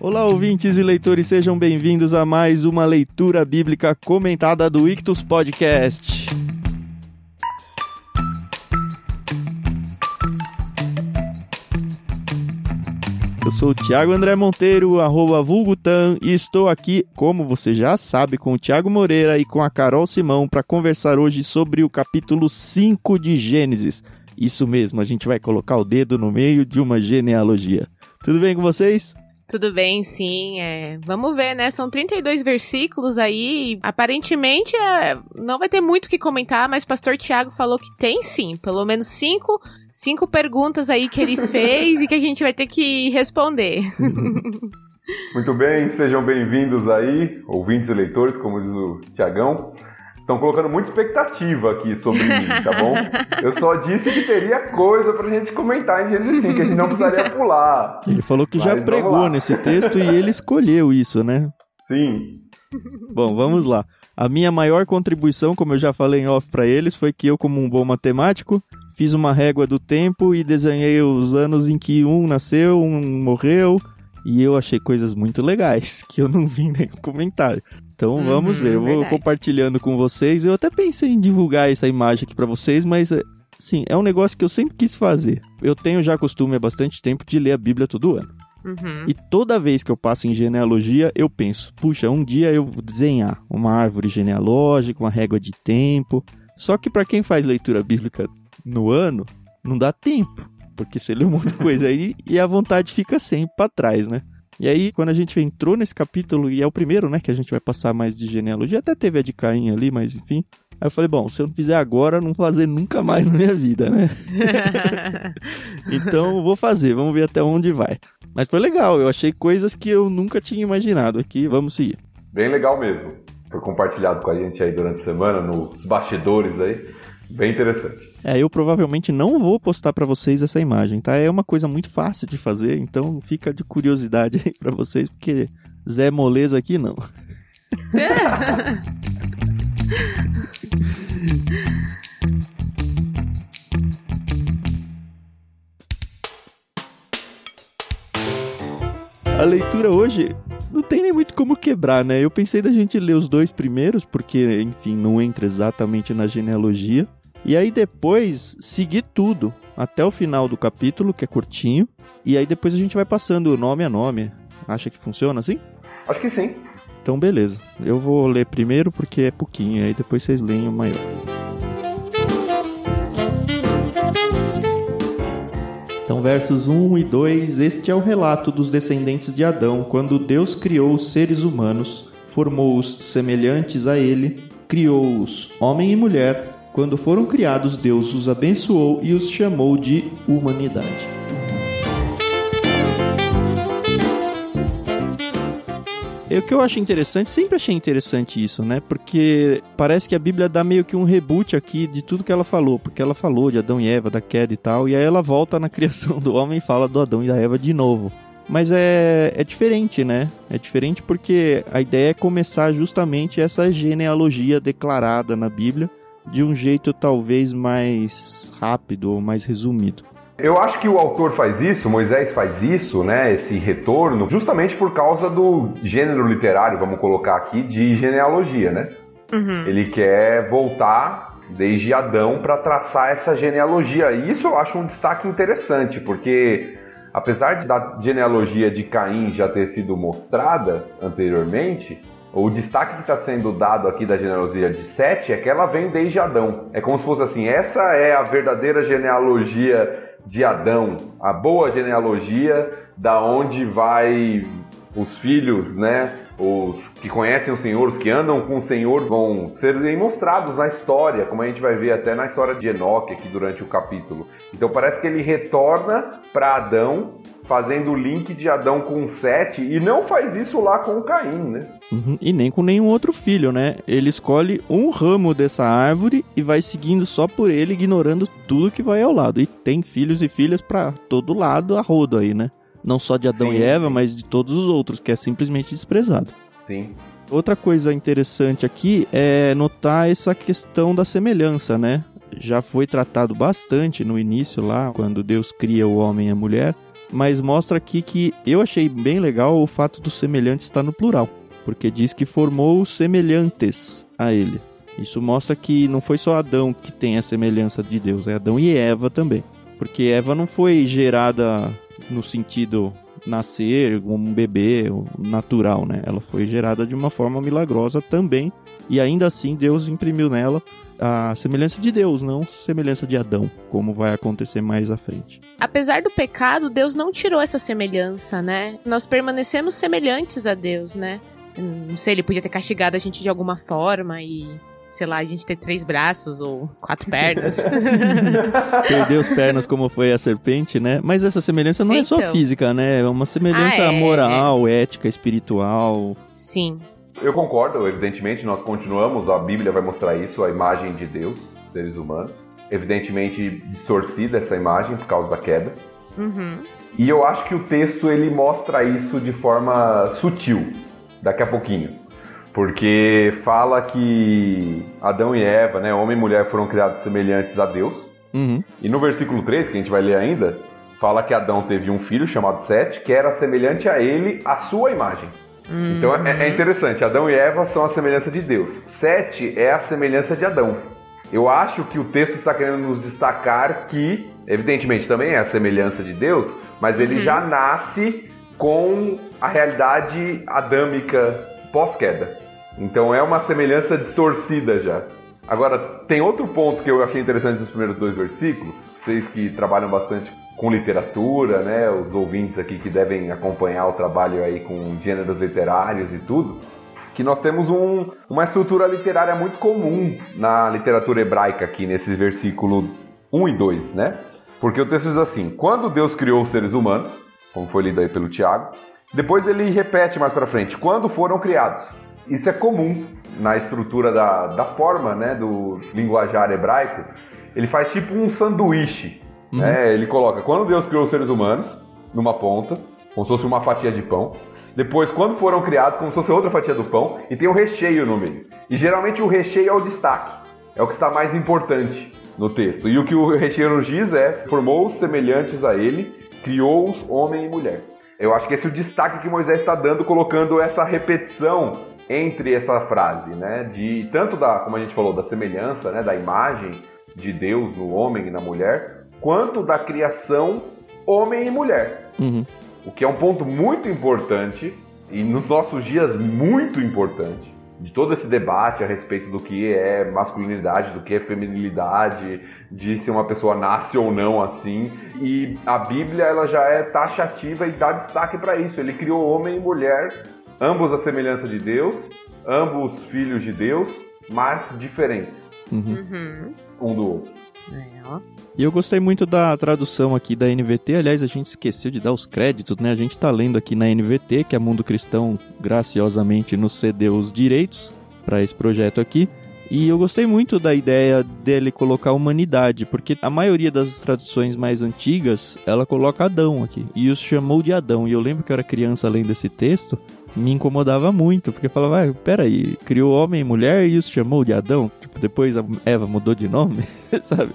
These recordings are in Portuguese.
Olá, ouvintes e leitores, sejam bem-vindos a mais uma leitura bíblica comentada do Ictus Podcast. Eu sou o Thiago André Monteiro, arroba Vulgutan, e estou aqui, como você já sabe, com o Thiago Moreira e com a Carol Simão para conversar hoje sobre o capítulo 5 de Gênesis. Isso mesmo, a gente vai colocar o dedo no meio de uma genealogia. Tudo bem com vocês? Tudo bem, sim. É. Vamos ver, né? São 32 versículos aí. Aparentemente é... não vai ter muito o que comentar, mas o pastor Tiago falou que tem sim. Pelo menos cinco, cinco perguntas aí que ele fez e que a gente vai ter que responder. Muito bem, sejam bem-vindos aí, ouvintes e leitores, como diz o Tiagão. Estão colocando muita expectativa aqui sobre mim, tá bom? Eu só disse que teria coisa pra gente comentar em Gênesis 5, que a gente não precisaria pular. Ele falou que Mas já pregou nesse texto e ele escolheu isso, né? Sim. Bom, vamos lá. A minha maior contribuição, como eu já falei em off para eles, foi que eu, como um bom matemático, fiz uma régua do tempo e desenhei os anos em que um nasceu, um morreu, e eu achei coisas muito legais que eu não vi nem comentário. Então uhum, vamos ver, eu vou verdade. compartilhando com vocês. Eu até pensei em divulgar essa imagem aqui para vocês, mas sim, é um negócio que eu sempre quis fazer. Eu tenho já costume há bastante tempo de ler a Bíblia todo ano. Uhum. E toda vez que eu passo em genealogia, eu penso, puxa, um dia eu vou desenhar uma árvore genealógica, uma régua de tempo. Só que para quem faz leitura bíblica no ano, não dá tempo, porque você lê um monte de coisa aí e a vontade fica sempre para trás, né? E aí, quando a gente entrou nesse capítulo, e é o primeiro, né, que a gente vai passar mais de genealogia, até teve a de Caim ali, mas enfim. Aí eu falei, bom, se eu não fizer agora, não vou fazer nunca mais na minha vida, né? então, vou fazer, vamos ver até onde vai. Mas foi legal, eu achei coisas que eu nunca tinha imaginado aqui, vamos seguir. Bem legal mesmo. Foi compartilhado com a gente aí durante a semana, nos bastidores aí. Bem interessante. É, eu provavelmente não vou postar para vocês essa imagem, tá? É uma coisa muito fácil de fazer, então fica de curiosidade aí para vocês, porque Zé Moleza aqui não. A leitura hoje não tem nem muito como quebrar, né? Eu pensei da gente ler os dois primeiros, porque, enfim, não entra exatamente na genealogia. E aí depois seguir tudo até o final do capítulo, que é curtinho. E aí depois a gente vai passando nome a nome. Acha que funciona assim? Acho que sim. Então beleza. Eu vou ler primeiro porque é pouquinho, aí depois vocês leem o maior. Então, versos 1 e 2: Este é o relato dos descendentes de Adão, quando Deus criou os seres humanos, formou-os semelhantes a ele, criou-os homem e mulher quando foram criados, Deus os abençoou e os chamou de humanidade. O que eu acho interessante, sempre achei interessante isso, né? Porque parece que a Bíblia dá meio que um reboot aqui de tudo que ela falou, porque ela falou de Adão e Eva, da queda e tal, e aí ela volta na criação do homem e fala do Adão e da Eva de novo. Mas é, é diferente, né? É diferente porque a ideia é começar justamente essa genealogia declarada na Bíblia de um jeito talvez mais rápido ou mais resumido. Eu acho que o autor faz isso, Moisés faz isso, né? Esse retorno, justamente por causa do gênero literário, vamos colocar aqui, de genealogia, né? Uhum. Ele quer voltar desde Adão para traçar essa genealogia. E isso eu acho um destaque interessante, porque apesar da genealogia de Caim já ter sido mostrada anteriormente, o destaque que está sendo dado aqui da genealogia de Sete é que ela vem desde Adão. É como se fosse assim: essa é a verdadeira genealogia de Adão, a boa genealogia da onde vai os filhos, né? Os que conhecem o Senhor, os que andam com o Senhor, vão ser mostrados na história, como a gente vai ver até na história de Enoque aqui durante o capítulo. Então parece que ele retorna para Adão fazendo o link de Adão com Sete e não faz isso lá com Caim, né? Uhum, e nem com nenhum outro filho, né? Ele escolhe um ramo dessa árvore e vai seguindo só por ele, ignorando tudo que vai ao lado. E tem filhos e filhas para todo lado a rodo aí, né? Não só de Adão sim, e Eva, sim. mas de todos os outros, que é simplesmente desprezado. Sim. Outra coisa interessante aqui é notar essa questão da semelhança, né? já foi tratado bastante no início lá, quando Deus cria o homem e a mulher, mas mostra aqui que eu achei bem legal o fato do semelhante estar no plural, porque diz que formou semelhantes a ele. Isso mostra que não foi só Adão que tem a semelhança de Deus, é Adão e Eva também. Porque Eva não foi gerada no sentido nascer como um bebê natural, né? Ela foi gerada de uma forma milagrosa também. E ainda assim Deus imprimiu nela a semelhança de Deus, não semelhança de Adão, como vai acontecer mais à frente. Apesar do pecado, Deus não tirou essa semelhança, né? Nós permanecemos semelhantes a Deus, né? Não sei, ele podia ter castigado a gente de alguma forma e sei lá, a gente ter três braços ou quatro pernas. Perder as pernas como foi a serpente, né? Mas essa semelhança não então... é só então. física, né? É uma semelhança ah, é, moral, é. ética, espiritual. Sim. Eu concordo, evidentemente, nós continuamos, a Bíblia vai mostrar isso, a imagem de Deus, seres humanos. Evidentemente distorcida essa imagem por causa da queda. Uhum. E eu acho que o texto ele mostra isso de forma sutil, daqui a pouquinho. Porque fala que Adão e Eva, né, homem e mulher, foram criados semelhantes a Deus. Uhum. E no versículo 3, que a gente vai ler ainda, fala que Adão teve um filho chamado Sete, que era semelhante a ele, a sua imagem. Uhum. Então é, é, interessante, Adão e Eva são a semelhança de Deus. Sete é a semelhança de Adão. Eu acho que o texto está querendo nos destacar que, evidentemente, também é a semelhança de Deus, mas ele uhum. já nasce com a realidade adâmica pós-queda. Então é uma semelhança distorcida já. Agora, tem outro ponto que eu achei interessante nos primeiros dois versículos. Vocês que trabalham bastante com literatura, né? Os ouvintes aqui que devem acompanhar o trabalho aí com gêneros literários e tudo. Que nós temos um, uma estrutura literária muito comum na literatura hebraica aqui, nesse versículo 1 e 2, né? Porque o texto diz assim: Quando Deus criou os seres humanos, como foi lido aí pelo Tiago, depois ele repete mais para frente: Quando foram criados. Isso é comum na estrutura da, da forma né, do linguajar hebraico. Ele faz tipo um sanduíche. Uhum. Né? Ele coloca quando Deus criou os seres humanos, numa ponta, como se fosse uma fatia de pão. Depois, quando foram criados, como se fosse outra fatia do pão, e tem o um recheio no meio. E geralmente o recheio é o destaque, é o que está mais importante no texto. E o que o recheio nos diz é: formou-os semelhantes a ele, criou-os homem e mulher. Eu acho que esse é o destaque que Moisés está dando, colocando essa repetição entre essa frase, né? De tanto da, como a gente falou, da semelhança, né? Da imagem de Deus no homem e na mulher, quanto da criação homem e mulher. Uhum. O que é um ponto muito importante e nos nossos dias muito importante de todo esse debate a respeito do que é masculinidade, do que é feminilidade, de se uma pessoa nasce ou não assim. E a Bíblia ela já é taxativa e dá destaque para isso. Ele criou homem e mulher ambos a semelhança de Deus, ambos filhos de Deus, mas diferentes uhum. um do outro. É, e eu gostei muito da tradução aqui da NVT. Aliás, a gente esqueceu de dar os créditos, né? A gente tá lendo aqui na NVT, que a Mundo Cristão graciosamente nos cedeu os direitos para esse projeto aqui. E eu gostei muito da ideia dele colocar humanidade, porque a maioria das traduções mais antigas, ela coloca Adão aqui, e os chamou de Adão. E eu lembro que eu era criança lendo esse texto, me incomodava muito, porque falava, ah, peraí, criou homem e mulher e os chamou de Adão? Tipo, depois a Eva mudou de nome, sabe?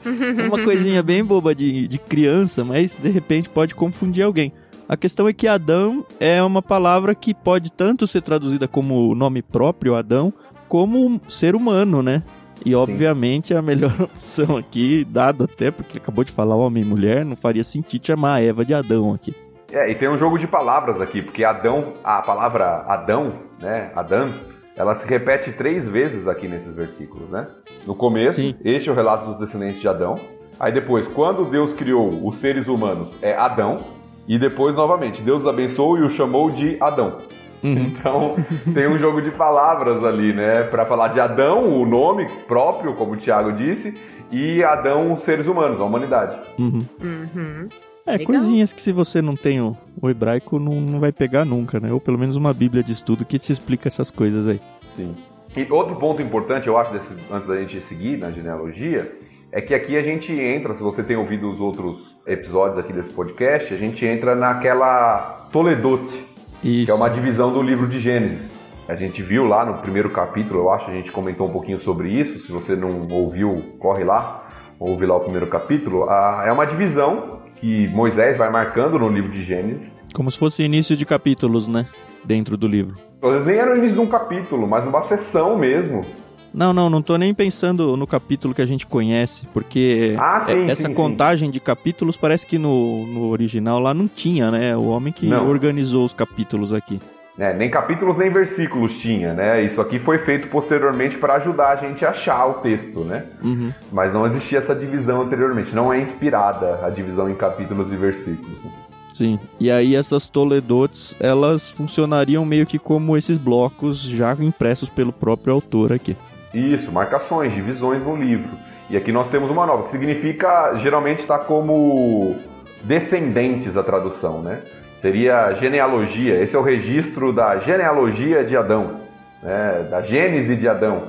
Uma coisinha bem boba de, de criança, mas de repente pode confundir alguém. A questão é que Adão é uma palavra que pode tanto ser traduzida como nome próprio, Adão, como ser humano, né? E obviamente Sim. a melhor opção aqui, dado até porque ele acabou de falar homem e mulher, não faria sentido chamar a Eva de Adão aqui. É, e tem um jogo de palavras aqui, porque Adão, a palavra Adão, né, Adão, ela se repete três vezes aqui nesses versículos, né? No começo, Sim. este é o relato dos descendentes de Adão. Aí depois, quando Deus criou os seres humanos, é Adão. E depois, novamente, Deus os abençoou e o chamou de Adão. Uhum. Então, tem um jogo de palavras ali, né? Para falar de Adão, o nome próprio, como o Tiago disse, e Adão, os seres humanos, a humanidade. Uhum. Uhum. É, Legal. coisinhas que se você não tem o, o hebraico não, não vai pegar nunca, né? Ou pelo menos uma bíblia de estudo que te explica essas coisas aí. Sim. E outro ponto importante, eu acho, desse, antes da gente seguir na genealogia, é que aqui a gente entra, se você tem ouvido os outros episódios aqui desse podcast, a gente entra naquela Toledote, Isso. que é uma divisão do livro de Gênesis. A gente viu lá no primeiro capítulo, eu acho, a gente comentou um pouquinho sobre isso. Se você não ouviu, corre lá ouve lá o primeiro capítulo, a, é uma divisão que Moisés vai marcando no livro de Gênesis. Como se fosse início de capítulos, né? Dentro do livro. Às vezes nem era o início de um capítulo, mas uma sessão mesmo. Não, não, não tô nem pensando no capítulo que a gente conhece, porque ah, sim, essa sim, contagem sim. de capítulos parece que no, no original lá não tinha, né? O homem que não. organizou os capítulos aqui. É, nem capítulos nem versículos tinha, né? Isso aqui foi feito posteriormente para ajudar a gente a achar o texto, né? Uhum. Mas não existia essa divisão anteriormente. Não é inspirada a divisão em capítulos e versículos. Sim. E aí essas toledotes, elas funcionariam meio que como esses blocos já impressos pelo próprio autor aqui. Isso, marcações, divisões no livro. E aqui nós temos uma nova, que significa, geralmente está como descendentes a tradução, né? Seria genealogia, esse é o registro da genealogia de Adão, né? da gênese de Adão.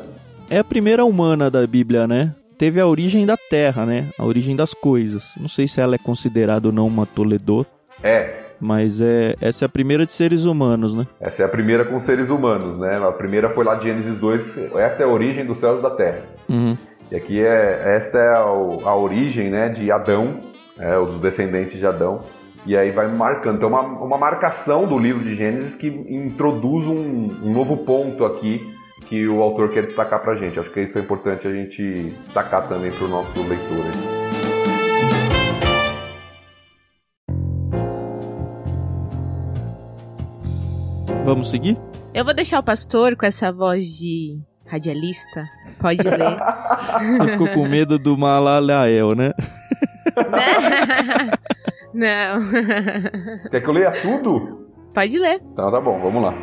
É a primeira humana da Bíblia, né? Teve a origem da terra, né? A origem das coisas. Não sei se ela é considerada ou não uma Toledot. É, mas é, essa é a primeira de seres humanos, né? Essa é a primeira com seres humanos, né? A primeira foi lá de Gênesis 2, esta é a origem dos céus e da terra. Uhum. E aqui é, esta é a, a origem né, de Adão, é, os descendentes de Adão. E aí vai marcando. Então, uma, uma marcação do livro de Gênesis que introduz um, um novo ponto aqui que o autor quer destacar pra gente. Acho que isso é importante a gente destacar também pro nosso leitor. Aí. Vamos seguir? Eu vou deixar o pastor com essa voz de radialista. Pode ler. Você ficou com medo do Malalael, né? Não. Quer que eu leia tudo? Pode ler. Então tá bom, vamos lá.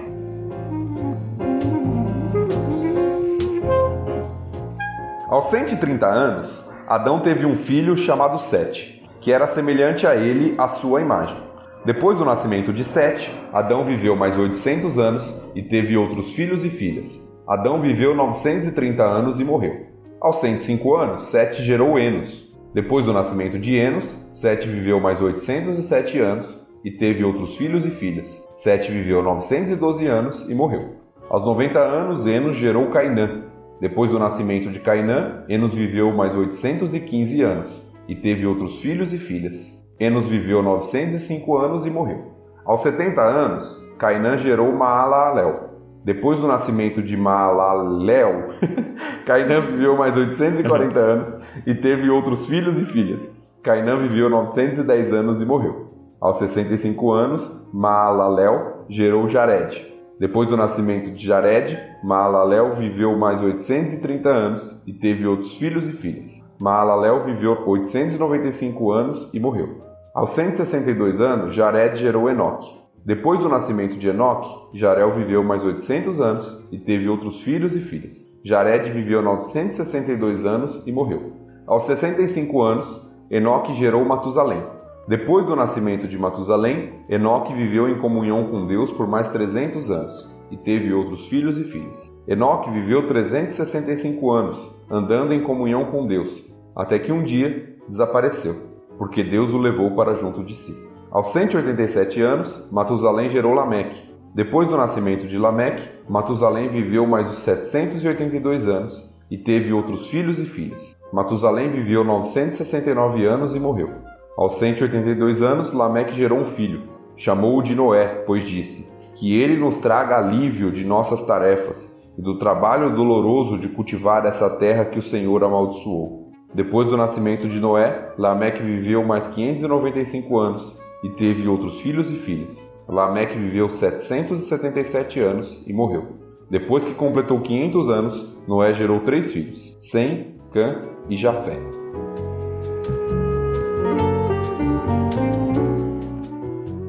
Aos 130 anos, Adão teve um filho chamado Sete, que era semelhante a ele à sua imagem. Depois do nascimento de Sete, Adão viveu mais 800 anos e teve outros filhos e filhas. Adão viveu 930 anos e morreu. Aos 105 anos, Sete gerou Enos. Depois do nascimento de Enos, Sete viveu mais 807 anos e teve outros filhos e filhas. Sete viveu 912 anos e morreu. Aos 90 anos, Enos gerou Cainã. Depois do nascimento de Cainã, Enos viveu mais 815 anos e teve outros filhos e filhas. Enos viveu 905 anos e morreu. Aos 70 anos, Cainã gerou Maalalel. Depois do nascimento de Maalalel, Cainã viveu mais 840 anos e teve outros filhos e filhas. Cainã viveu 910 anos e morreu. Aos 65 anos, Maalalel gerou Jared. Depois do nascimento de Jared, Maalalel viveu mais 830 anos e teve outros filhos e filhas. Maalalel viveu 895 anos e morreu. Aos 162 anos, Jared gerou Enoque. Depois do nascimento de Enoque, Jarel viveu mais 800 anos e teve outros filhos e filhas. Jared viveu 962 anos e morreu. Aos 65 anos, Enoque gerou Matusalém. Depois do nascimento de Matusalém, Enoque viveu em comunhão com Deus por mais 300 anos e teve outros filhos e filhas. Enoque viveu 365 anos, andando em comunhão com Deus, até que um dia desapareceu, porque Deus o levou para junto de si. Aos 187 anos, Matusalém gerou Lameque. Depois do nascimento de Lameque, Matusalém viveu mais os 782 anos e teve outros filhos e filhas. Matusalém viveu 969 anos e morreu. Aos 182 anos, Lameque gerou um filho. Chamou-o de Noé, pois disse: Que ele nos traga alívio de nossas tarefas e do trabalho doloroso de cultivar essa terra que o Senhor amaldiçoou. Depois do nascimento de Noé, Lameque viveu mais 595 anos e teve outros filhos e filhas. Lameque viveu 777 anos e morreu. Depois que completou 500 anos, Noé gerou três filhos: Sem, Cã e Jafé.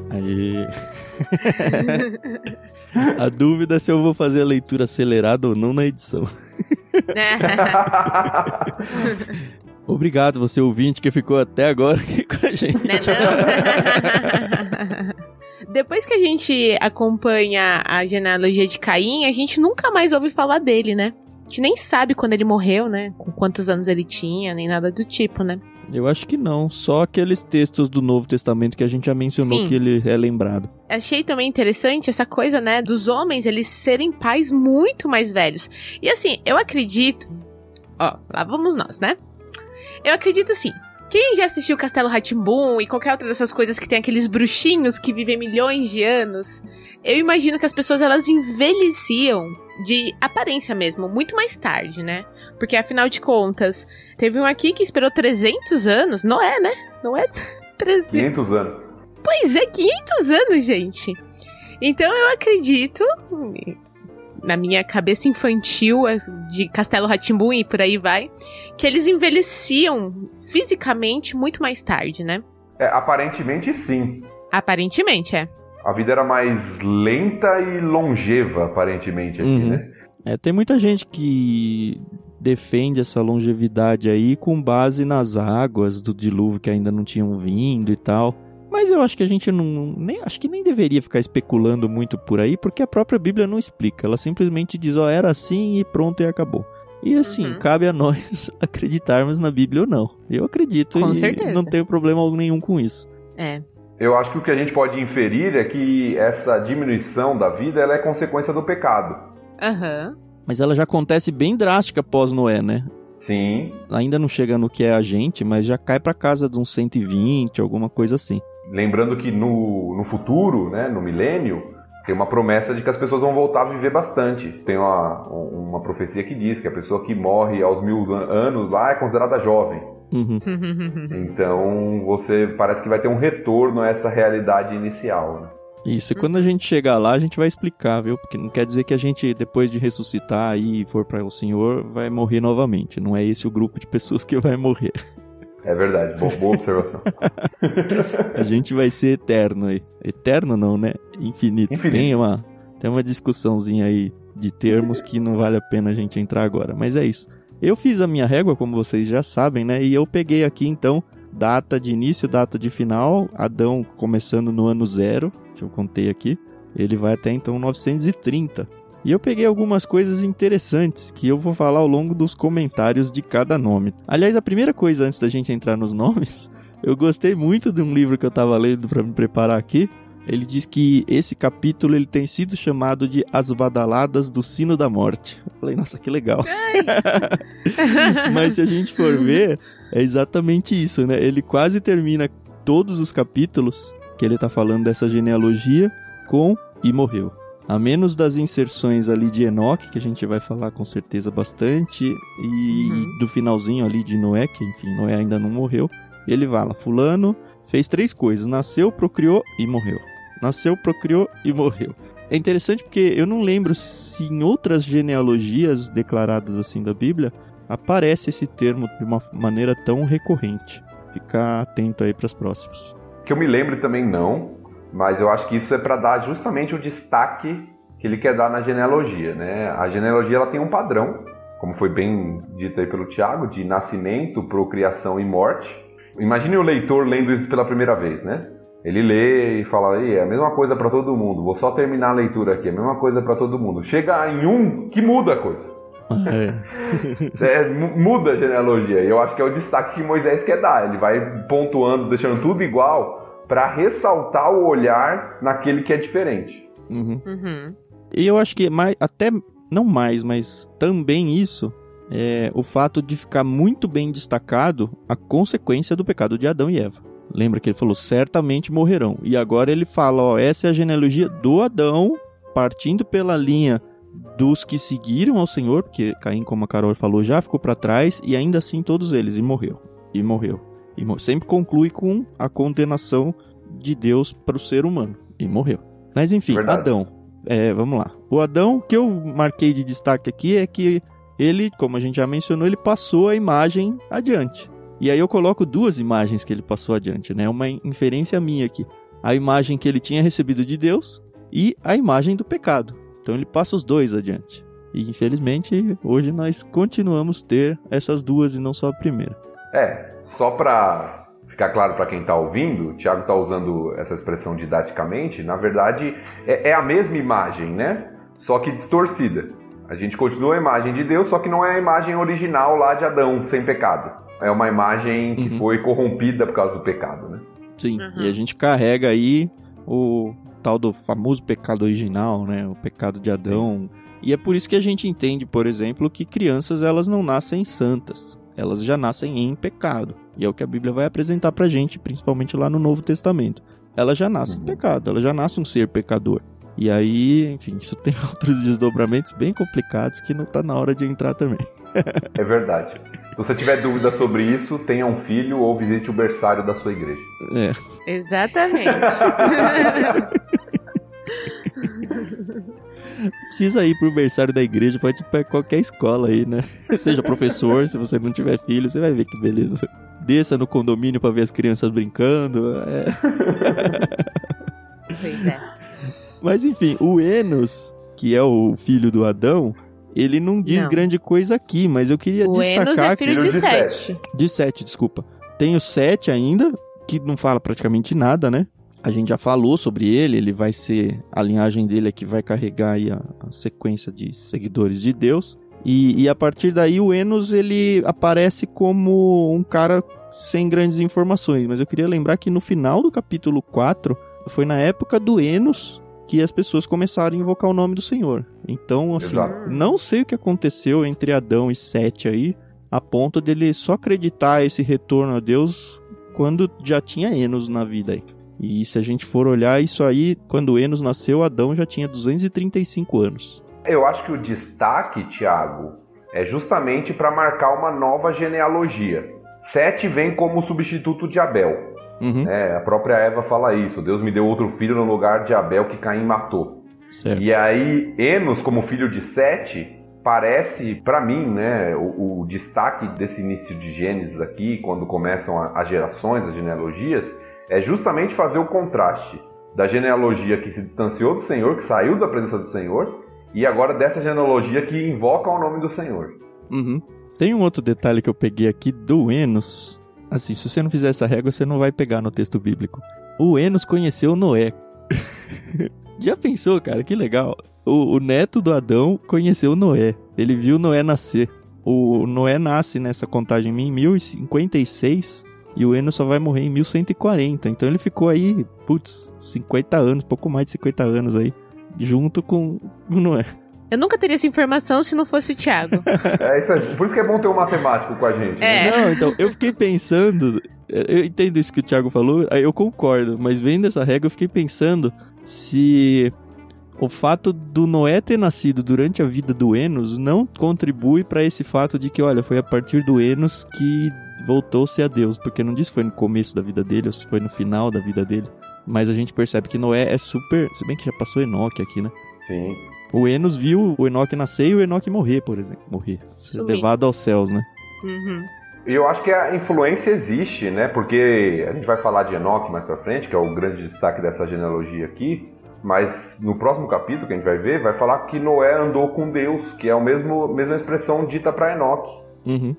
Aí. a dúvida é se eu vou fazer a leitura acelerada ou não na edição. Obrigado, você ouvinte que ficou até agora aqui com a gente. Não, não. Depois que a gente acompanha a genealogia de Caim, a gente nunca mais ouve falar dele, né? A gente nem sabe quando ele morreu, né? Com quantos anos ele tinha, nem nada do tipo, né? Eu acho que não, só aqueles textos do Novo Testamento que a gente já mencionou Sim. que ele é lembrado. Achei também interessante essa coisa, né, dos homens eles serem pais muito mais velhos. E assim, eu acredito, ó, lá vamos nós, né? Eu acredito assim. Quem já assistiu Castelo Ratimbum e qualquer outra dessas coisas que tem aqueles bruxinhos que vivem milhões de anos, eu imagino que as pessoas elas envelheciam de aparência mesmo, muito mais tarde, né? Porque afinal de contas, teve um aqui que esperou 300 anos, não é, né? Não é 300. 500 anos. Pois é, 500 anos, gente. Então eu acredito, na minha cabeça infantil de Castelo Ratimbun e por aí vai, que eles envelheciam fisicamente muito mais tarde, né? É, aparentemente sim. Aparentemente, é. A vida era mais lenta e longeva, aparentemente, aqui, uhum. né? É, tem muita gente que defende essa longevidade aí com base nas águas do dilúvio que ainda não tinham vindo e tal. Mas eu acho que a gente não. Nem, acho que nem deveria ficar especulando muito por aí, porque a própria Bíblia não explica. Ela simplesmente diz, ó, oh, era assim e pronto e acabou. E assim, uhum. cabe a nós acreditarmos na Bíblia ou não. Eu acredito com e certeza. não tenho problema nenhum com isso. É. Eu acho que o que a gente pode inferir é que essa diminuição da vida ela é consequência do pecado. Aham. Uhum. Mas ela já acontece bem drástica pós Noé, né? Sim. Ainda não chega no que é a gente, mas já cai para casa de uns 120, alguma coisa assim. Lembrando que no, no futuro, né, no milênio, tem uma promessa de que as pessoas vão voltar a viver bastante. Tem uma, uma profecia que diz que a pessoa que morre aos mil anos lá é considerada jovem. Uhum. então você parece que vai ter um retorno a essa realidade inicial. Né? Isso, e quando a gente chegar lá, a gente vai explicar, viu? Porque não quer dizer que a gente, depois de ressuscitar e for para o Senhor, vai morrer novamente. Não é esse o grupo de pessoas que vai morrer. É verdade, boa, boa observação. a gente vai ser eterno aí. Eterno não, né? Infinito. Infinito. Tem, uma, tem uma discussãozinha aí de termos que não vale a pena a gente entrar agora. Mas é isso. Eu fiz a minha régua, como vocês já sabem, né? E eu peguei aqui então data de início, data de final. Adão começando no ano zero, que eu contei aqui. Ele vai até então 930. E eu peguei algumas coisas interessantes que eu vou falar ao longo dos comentários de cada nome. Aliás, a primeira coisa antes da gente entrar nos nomes, eu gostei muito de um livro que eu estava lendo para me preparar aqui, ele diz que esse capítulo ele tem sido chamado de As Badaladas do Sino da Morte. Eu falei, nossa, que legal. Mas se a gente for ver, é exatamente isso, né? Ele quase termina todos os capítulos que ele tá falando dessa genealogia com e morreu. A menos das inserções ali de Enoque, que a gente vai falar com certeza bastante, e uhum. do finalzinho ali de Noé, que enfim, Noé ainda não morreu. Ele fala: Fulano fez três coisas: nasceu, procriou e morreu. Nasceu, procriou e morreu. É interessante porque eu não lembro se em outras genealogias declaradas assim da Bíblia aparece esse termo de uma maneira tão recorrente. Ficar atento aí para as próximas. Que eu me lembre também não, mas eu acho que isso é para dar justamente o destaque que ele quer dar na genealogia, né? A genealogia ela tem um padrão, como foi bem dito aí pelo Tiago, de nascimento, procriação e morte. Imagine o leitor lendo isso pela primeira vez, né? Ele lê e fala, é a mesma coisa para todo mundo. Vou só terminar a leitura aqui, é a mesma coisa para todo mundo. Chega em um que muda a coisa. É. é, muda a genealogia. E eu acho que é o destaque que Moisés quer dar. Ele vai pontuando, deixando tudo igual para ressaltar o olhar naquele que é diferente. Uhum. Uhum. E eu acho que mais, até não mais, mas também isso é o fato de ficar muito bem destacado a consequência do pecado de Adão e Eva. Lembra que ele falou, certamente morrerão. E agora ele fala, ó, essa é a genealogia do Adão, partindo pela linha dos que seguiram ao Senhor, porque Caim, como a Carol falou, já ficou para trás, e ainda assim todos eles, e morreu, e morreu. E sempre conclui com a condenação de Deus para o ser humano, e morreu. Mas enfim, Verdade. Adão, é, vamos lá. O Adão que eu marquei de destaque aqui é que ele, como a gente já mencionou, ele passou a imagem adiante. E aí eu coloco duas imagens que ele passou adiante, né? Uma inferência minha aqui. A imagem que ele tinha recebido de Deus e a imagem do pecado. Então ele passa os dois adiante. E infelizmente hoje nós continuamos ter essas duas e não só a primeira. É, só para ficar claro para quem está ouvindo, o Thiago está usando essa expressão didaticamente, na verdade é, é, a mesma imagem, né? Só que distorcida. A gente continua a imagem de Deus, só que não é a imagem original lá de Adão, sem pecado é uma imagem que uhum. foi corrompida por causa do pecado, né? Sim, uhum. e a gente carrega aí o tal do famoso pecado original, né? O pecado de Adão. Sim. E é por isso que a gente entende, por exemplo, que crianças elas não nascem santas. Elas já nascem em pecado. E é o que a Bíblia vai apresentar pra gente, principalmente lá no Novo Testamento. Ela já nasce em uhum. pecado, ela já nasce um ser pecador. E aí, enfim, isso tem outros desdobramentos bem complicados que não tá na hora de entrar também. é verdade. Se você tiver dúvida sobre isso, tenha um filho ou visite o berçário da sua igreja. É. Exatamente. Precisa ir pro berçário da igreja, pode ir pra qualquer escola aí, né? Seja professor, se você não tiver filho, você vai ver que beleza. Desça no condomínio para ver as crianças brincando. É. Pois é. Mas enfim, o Enos, que é o filho do Adão, ele não diz não. grande coisa aqui, mas eu queria o destacar... Enos é filho de, de Sete. De Sete, desculpa. Tem o Sete ainda, que não fala praticamente nada, né? A gente já falou sobre ele, ele vai ser... A linhagem dele é que vai carregar a, a sequência de seguidores de Deus. E, e, a partir daí o Enos, ele aparece como um cara sem grandes informações. Mas eu queria lembrar que no final do capítulo 4, foi na época do Enos que as pessoas começaram a invocar o nome do Senhor. Então, assim, Exato. não sei o que aconteceu entre Adão e Sete aí, a ponto dele só acreditar esse retorno a Deus quando já tinha Enos na vida aí. E se a gente for olhar isso aí, quando Enos nasceu, Adão já tinha 235 anos. Eu acho que o destaque, Tiago, é justamente para marcar uma nova genealogia. Sete vem como substituto de Abel. Uhum. É, a própria Eva fala isso. Deus me deu outro filho no lugar de Abel que Caim matou. Certo. E aí, Enos, como filho de Sete, parece, para mim, né, o, o, destaque desse início de Gênesis aqui, quando começam as gerações, as genealogias, é justamente fazer o contraste da genealogia que se distanciou do Senhor, que saiu da presença do Senhor, e agora dessa genealogia que invoca o nome do Senhor. Uhum. Tem um outro detalhe que eu peguei aqui do Enos, Assim, se você não fizer essa regra, você não vai pegar no texto bíblico. O Enos conheceu Noé. Já pensou, cara? Que legal. O, o, neto do Adão conheceu Noé. Ele viu Noé nascer. O Noé nasce nessa contagem em 1056 e o Enos só vai morrer em 1140. Então ele ficou aí, putz, 50 anos, pouco mais de 50 anos aí, junto com o Noé. Eu nunca teria essa informação se não fosse o Thiago. é isso aí. Por isso que é bom ter um matemático com a gente. Né? É. Não, então, eu fiquei pensando. Eu entendo isso que o Thiago falou, eu concordo, mas vendo essa regra, eu fiquei pensando se o fato do Noé ter nascido durante a vida do Enos não contribui para esse fato de que, olha, foi a partir do Enos que voltou-se a Deus, porque não diz se foi no começo da vida dele ou se foi no final da vida dele. Mas a gente percebe que Noé é super. Se bem que já passou Enoque aqui, né? Sim. O Enos viu o Enoque nascer e o Enoque morrer, por exemplo. Morrer. Ser levado aos céus, né? Uhum. E eu acho que a influência existe, né? Porque a gente vai falar de Enoque mais pra frente, que é o grande destaque dessa genealogia aqui. Mas no próximo capítulo que a gente vai ver, vai falar que Noé andou com Deus, que é a mesmo, mesma expressão dita para Enoque. Uhum.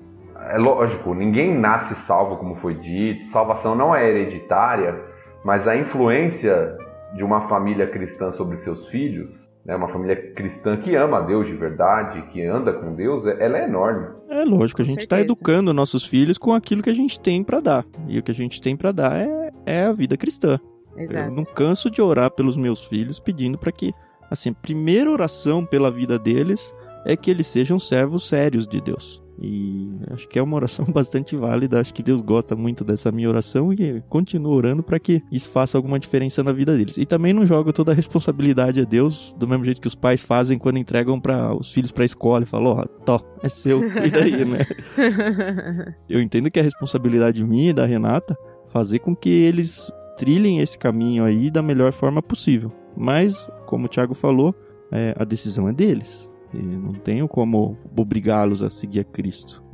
É lógico, ninguém nasce salvo, como foi dito. Salvação não é hereditária, mas a influência de uma família cristã sobre seus filhos né, uma família cristã que ama a Deus de verdade, que anda com Deus, é, ela é enorme. É lógico, a gente está educando nossos filhos com aquilo que a gente tem para dar. E o que a gente tem para dar é, é a vida cristã. Exato. Eu não canso de orar pelos meus filhos pedindo para que, assim, a primeira oração pela vida deles é que eles sejam servos sérios de Deus. E acho que é uma oração bastante válida. Acho que Deus gosta muito dessa minha oração e continua orando para que isso faça alguma diferença na vida deles. E também não jogo toda a responsabilidade a Deus, do mesmo jeito que os pais fazem quando entregam para os filhos para a escola e falam: Ó, oh, tó, é seu, cuida aí, né? Eu entendo que é responsabilidade minha e da Renata fazer com que eles trilhem esse caminho aí da melhor forma possível. Mas, como o Thiago falou, é, a decisão é deles. Não tenho como obrigá-los a seguir a Cristo.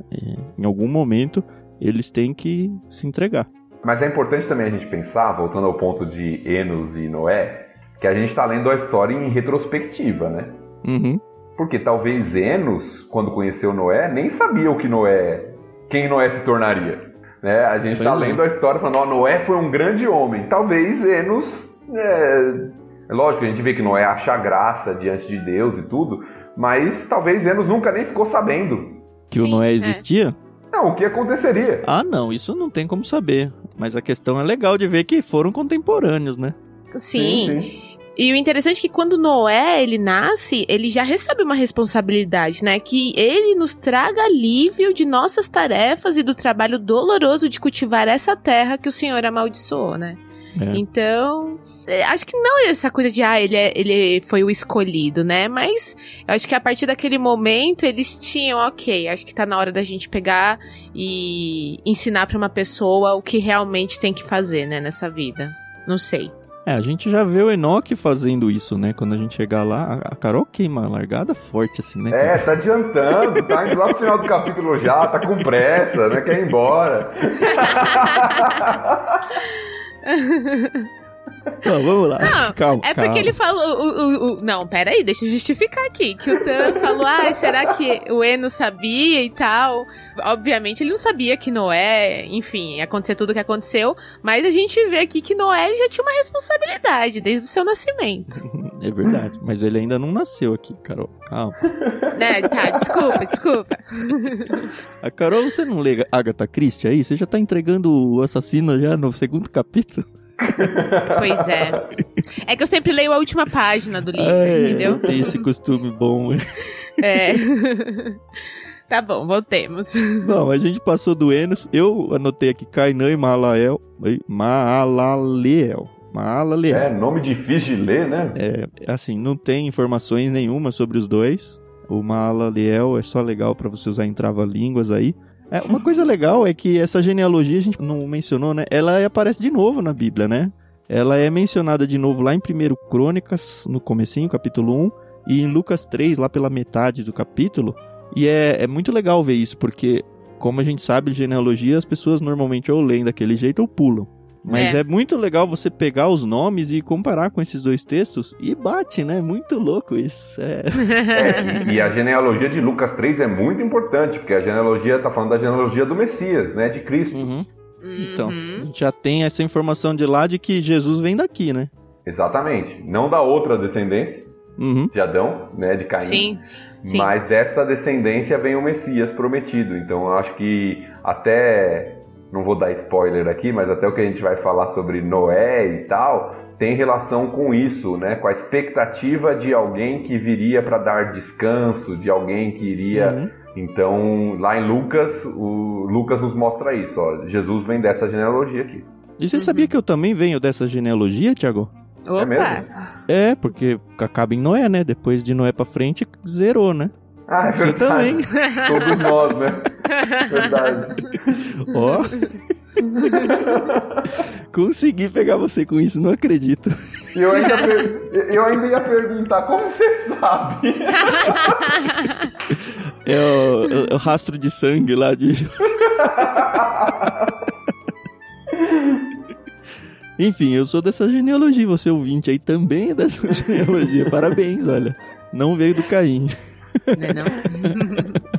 em algum momento, eles têm que se entregar. Mas é importante também a gente pensar, voltando ao ponto de Enos e Noé, que a gente está lendo a história em retrospectiva, né? Uhum. Porque talvez Enos, quando conheceu Noé, nem sabia o que Noé, quem Noé se tornaria. Né? A gente está é. lendo a história falando, ó, Noé foi um grande homem. Talvez Enos, é... é lógico, a gente vê que Noé acha graça diante de Deus e tudo, mas talvez Enos nunca nem ficou sabendo. Que Sim, o Noé é. existia? É. Não, o que aconteceria? Ah, não, isso não tem como saber. Mas a questão é legal de ver que foram contemporâneos, né? Sim. sim, sim. E o interessante é que quando Noé ele nasce, ele já recebe uma responsabilidade, né? Que ele nos traga alívio de nossas tarefas e do trabalho doloroso de cultivar essa terra que o Senhor amaldiçoou, né? É. Então, é, acho que não é essa coisa de, ah, ele, é, ele foi o escolhido, né? Mas eu acho que a partir daquele momento eles tinham, ok, acho que tá na hora da gente pegar e ensinar para uma pessoa o que realmente tem que fazer, né, nessa vida. Não sei. É, a gente já vê o Enoch fazendo isso, né? Quando a gente chegar lá, a Carol queima a largada forte, assim, né? É, tá adiantando, tá indo lá pro final do capítulo já, tá com pressa, né? Quer ir embora. Não, vamos lá. Não, calma. É calma. porque ele falou. O, o, o, não, peraí, deixa eu justificar aqui. Que o Tan falou: ah, será que o Eno sabia e tal? Obviamente ele não sabia que Noé, enfim, ia acontecer tudo o que aconteceu. Mas a gente vê aqui que Noé já tinha uma responsabilidade desde o seu nascimento. É verdade. Mas ele ainda não nasceu aqui, Carol. Calma. É, tá, desculpa, desculpa. A Carol, você não lê Agatha Christie aí? Você já tá entregando o assassino já no segundo capítulo? Pois é. É que eu sempre leio a última página do livro, é, entendeu? Tem esse costume bom. É. Tá bom, voltemos. Bom, a gente passou do Enos. Eu anotei aqui Kainan e Maalael. Maalaleel. Maalaleel. É, nome difícil de ler, né? É, assim, não tem informações nenhuma sobre os dois. O Maalaleel é só legal para você usar em trava-línguas aí. É, uma coisa legal é que essa genealogia, a gente não mencionou, né? Ela aparece de novo na Bíblia, né? Ela é mencionada de novo lá em 1 Crônicas, no comecinho, capítulo 1, e em Lucas 3, lá pela metade do capítulo. E é, é muito legal ver isso, porque, como a gente sabe, genealogia, as pessoas normalmente ou leem daquele jeito ou pulam. Mas é. é. muito legal você pegar os nomes e comparar com esses dois textos e bate, né? Muito louco isso. É. é e a genealogia de Lucas 3 é muito importante, porque a genealogia está falando da genealogia do Messias, né? De Cristo. Uhum. Então, a gente já tem essa informação de lá de que Jesus vem daqui, né? Exatamente. Não da outra descendência uhum. de Adão, né? De Caim. Sim. Sim. Mas dessa descendência vem o Messias prometido. Então eu acho que até não vou dar spoiler aqui, mas até o que a gente vai falar sobre Noé e tal, tem relação com isso, né? Com a expectativa de alguém que viria para dar descanso, de alguém que iria. Uhum. Então, lá em Lucas, o Lucas nos mostra isso, ó. Jesus vem dessa genealogia aqui. E você uhum. sabia que eu também venho dessa genealogia, Tiago? Opa! É, mesmo? é, porque acaba em Noé, né? Depois de Noé para frente, zerou, né? Ah, é Você também. Todos nós, né? Verdade. Ó. Consegui pegar você com isso, não acredito. Eu ainda, eu ainda ia perguntar, como você sabe? É o, o rastro de sangue lá de. Enfim, eu sou dessa genealogia, você ouvinte aí também é dessa genealogia. Parabéns, olha. Não veio do Caim. Não é não?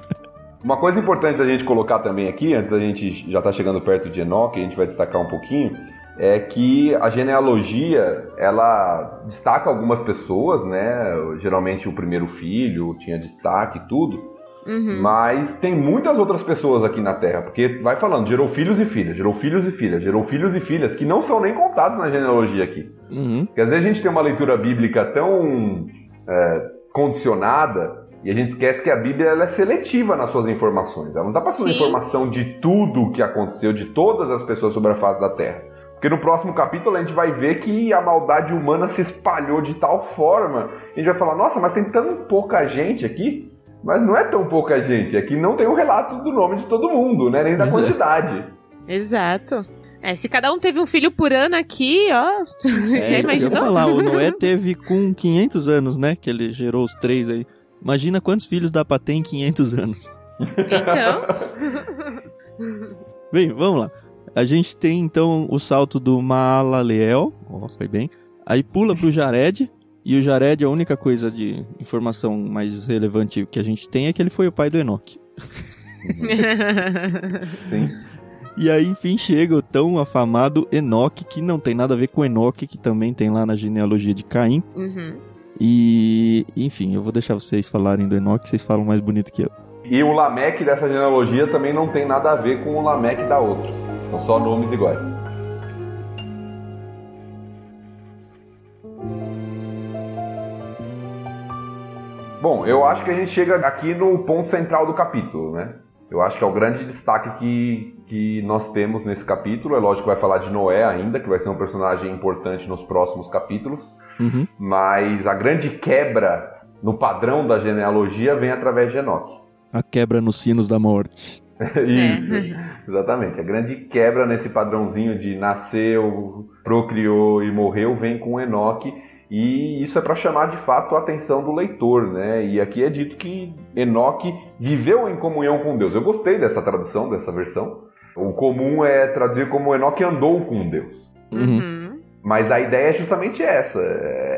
Uma coisa importante da gente colocar também aqui, antes da gente já estar tá chegando perto de Enoch, a gente vai destacar um pouquinho, é que a genealogia, ela destaca algumas pessoas, né? Geralmente o primeiro filho tinha destaque e tudo. Uhum. Mas tem muitas outras pessoas aqui na Terra, porque vai falando, gerou filhos e filhas, gerou filhos e filhas, gerou filhos e filhas, que não são nem contados na genealogia aqui. Uhum. Porque às vezes a gente tem uma leitura bíblica tão é, condicionada e a gente esquece que a Bíblia ela é seletiva nas suas informações. Ela não está passando Sim. informação de tudo o que aconteceu, de todas as pessoas sobre a face da Terra. Porque no próximo capítulo a gente vai ver que a maldade humana se espalhou de tal forma. A gente vai falar, nossa, mas tem tão pouca gente aqui. Mas não é tão pouca gente. Aqui não tem o um relato do nome de todo mundo, né? Nem da Exato. quantidade. Exato. É, se cada um teve um filho por ano aqui, ó. É, imaginou? falar, o Noé teve com 500 anos, né? Que ele gerou os três aí. Imagina quantos filhos dá pra ter em 500 anos. Então. bem, vamos lá. A gente tem então o salto do Maalaleel, ó, oh, foi bem. Aí pula pro Jared, e o Jared, a única coisa de informação mais relevante que a gente tem é que ele foi o pai do Enoch. Sim. E aí, enfim, chega o tão afamado Enoch, que não tem nada a ver com Enoch, que também tem lá na genealogia de Caim. Uhum. E, enfim, eu vou deixar vocês falarem do Enoch, vocês falam mais bonito que eu. E o Lameque dessa genealogia também não tem nada a ver com o Lameque da outra. São só nomes iguais. Bom, eu acho que a gente chega aqui no ponto central do capítulo, né? Eu acho que é o grande destaque que, que nós temos nesse capítulo. É lógico que vai falar de Noé ainda, que vai ser um personagem importante nos próximos capítulos. Uhum. Mas a grande quebra no padrão da genealogia vem através de Enoque. A quebra nos sinos da morte. Isso, exatamente. A grande quebra nesse padrãozinho de nasceu, procriou e morreu vem com Enoque. E isso é para chamar de fato a atenção do leitor, né? E aqui é dito que Enoque viveu em comunhão com Deus. Eu gostei dessa tradução, dessa versão. O comum é traduzir como Enoque andou com Deus. Uhum. Mas a ideia é justamente essa.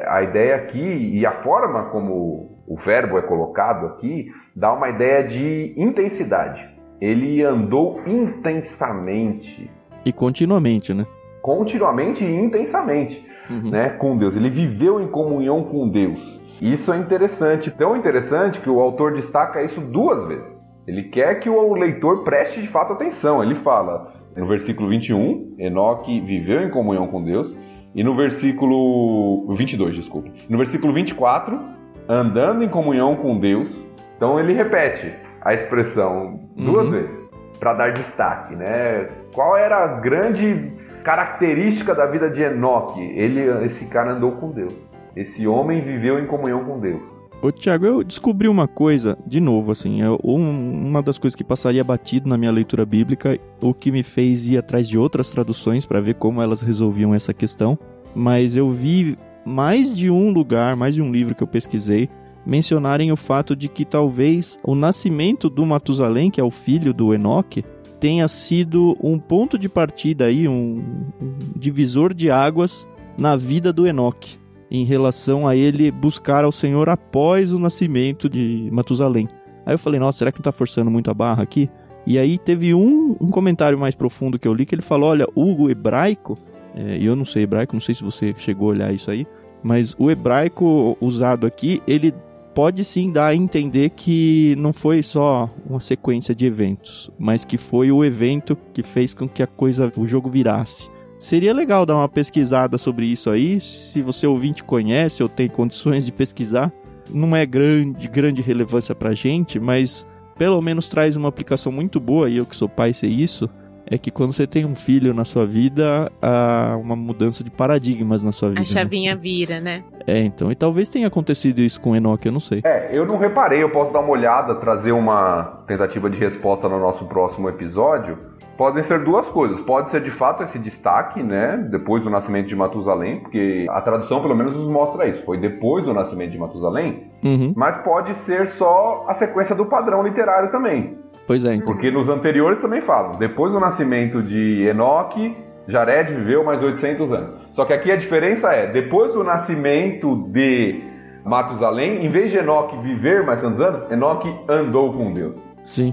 A ideia aqui e a forma como o verbo é colocado aqui dá uma ideia de intensidade. Ele andou intensamente. E continuamente, né? Continuamente e intensamente uhum. né, com Deus. Ele viveu em comunhão com Deus. Isso é interessante, tão interessante que o autor destaca isso duas vezes. Ele quer que o leitor preste de fato atenção. Ele fala no versículo 21, Enoque viveu em comunhão com Deus, e no versículo 22, desculpe. No versículo 24, andando em comunhão com Deus. Então ele repete a expressão duas uhum. vezes para dar destaque, né? Qual era a grande característica da vida de Enoque, ele, esse cara andou com Deus. Esse homem viveu em comunhão com Deus. Ô, Tiago, eu descobri uma coisa, de novo, assim, é uma das coisas que passaria batido na minha leitura bíblica, o que me fez ir atrás de outras traduções para ver como elas resolviam essa questão. Mas eu vi mais de um lugar, mais de um livro que eu pesquisei, mencionarem o fato de que talvez o nascimento do Matusalém, que é o filho do Enoque, tenha sido um ponto de partida aí, um, um divisor de águas na vida do Enoque, em relação a ele buscar ao Senhor após o nascimento de Matusalém. Aí eu falei, nossa, será que não tá forçando muito a barra aqui? E aí teve um, um comentário mais profundo que eu li que ele falou, olha, o hebraico, é, eu não sei hebraico, não sei se você chegou a olhar isso aí, mas o hebraico usado aqui, ele pode sim dar a entender que não foi só uma sequência de eventos, mas que foi o evento que fez com que a coisa, o jogo virasse. Seria legal dar uma pesquisada sobre isso aí, se você ouvinte conhece ou tem condições de pesquisar. Não é grande, grande relevância pra gente, mas pelo menos traz uma aplicação muito boa, e eu que sou pai sei isso, é que quando você tem um filho na sua vida, há uma mudança de paradigmas na sua vida. A né? chavinha né? vira, né? É, então. E talvez tenha acontecido isso com o Enoch, eu não sei. É, eu não reparei, eu posso dar uma olhada, trazer uma tentativa de resposta no nosso próximo episódio. Podem ser duas coisas. Pode ser de fato esse destaque, né? Depois do nascimento de Matusalém, porque a tradução pelo menos nos mostra isso. Foi depois do nascimento de Matusalém. Uhum. Mas pode ser só a sequência do padrão literário também. Pois é. Porque nos anteriores também falam. Depois do nascimento de Enoque, Jared viveu mais 800 anos. Só que aqui a diferença é, depois do nascimento de Matusalém, em vez de Enoque viver mais tantos anos, Enoque andou com Deus. Sim.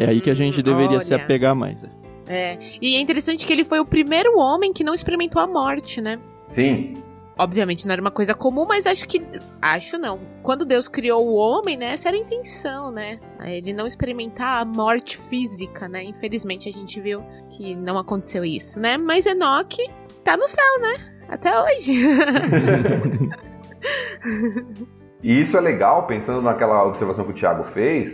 É aí que a gente deveria olha. se apegar mais. É. E é interessante que ele foi o primeiro homem que não experimentou a morte, né? Sim. Obviamente não era uma coisa comum, mas acho que. Acho não. Quando Deus criou o homem, né? Essa era a intenção, né? Ele não experimentar a morte física, né? Infelizmente a gente viu que não aconteceu isso, né? Mas Enoque tá no céu, né? Até hoje. e isso é legal, pensando naquela observação que o Tiago fez,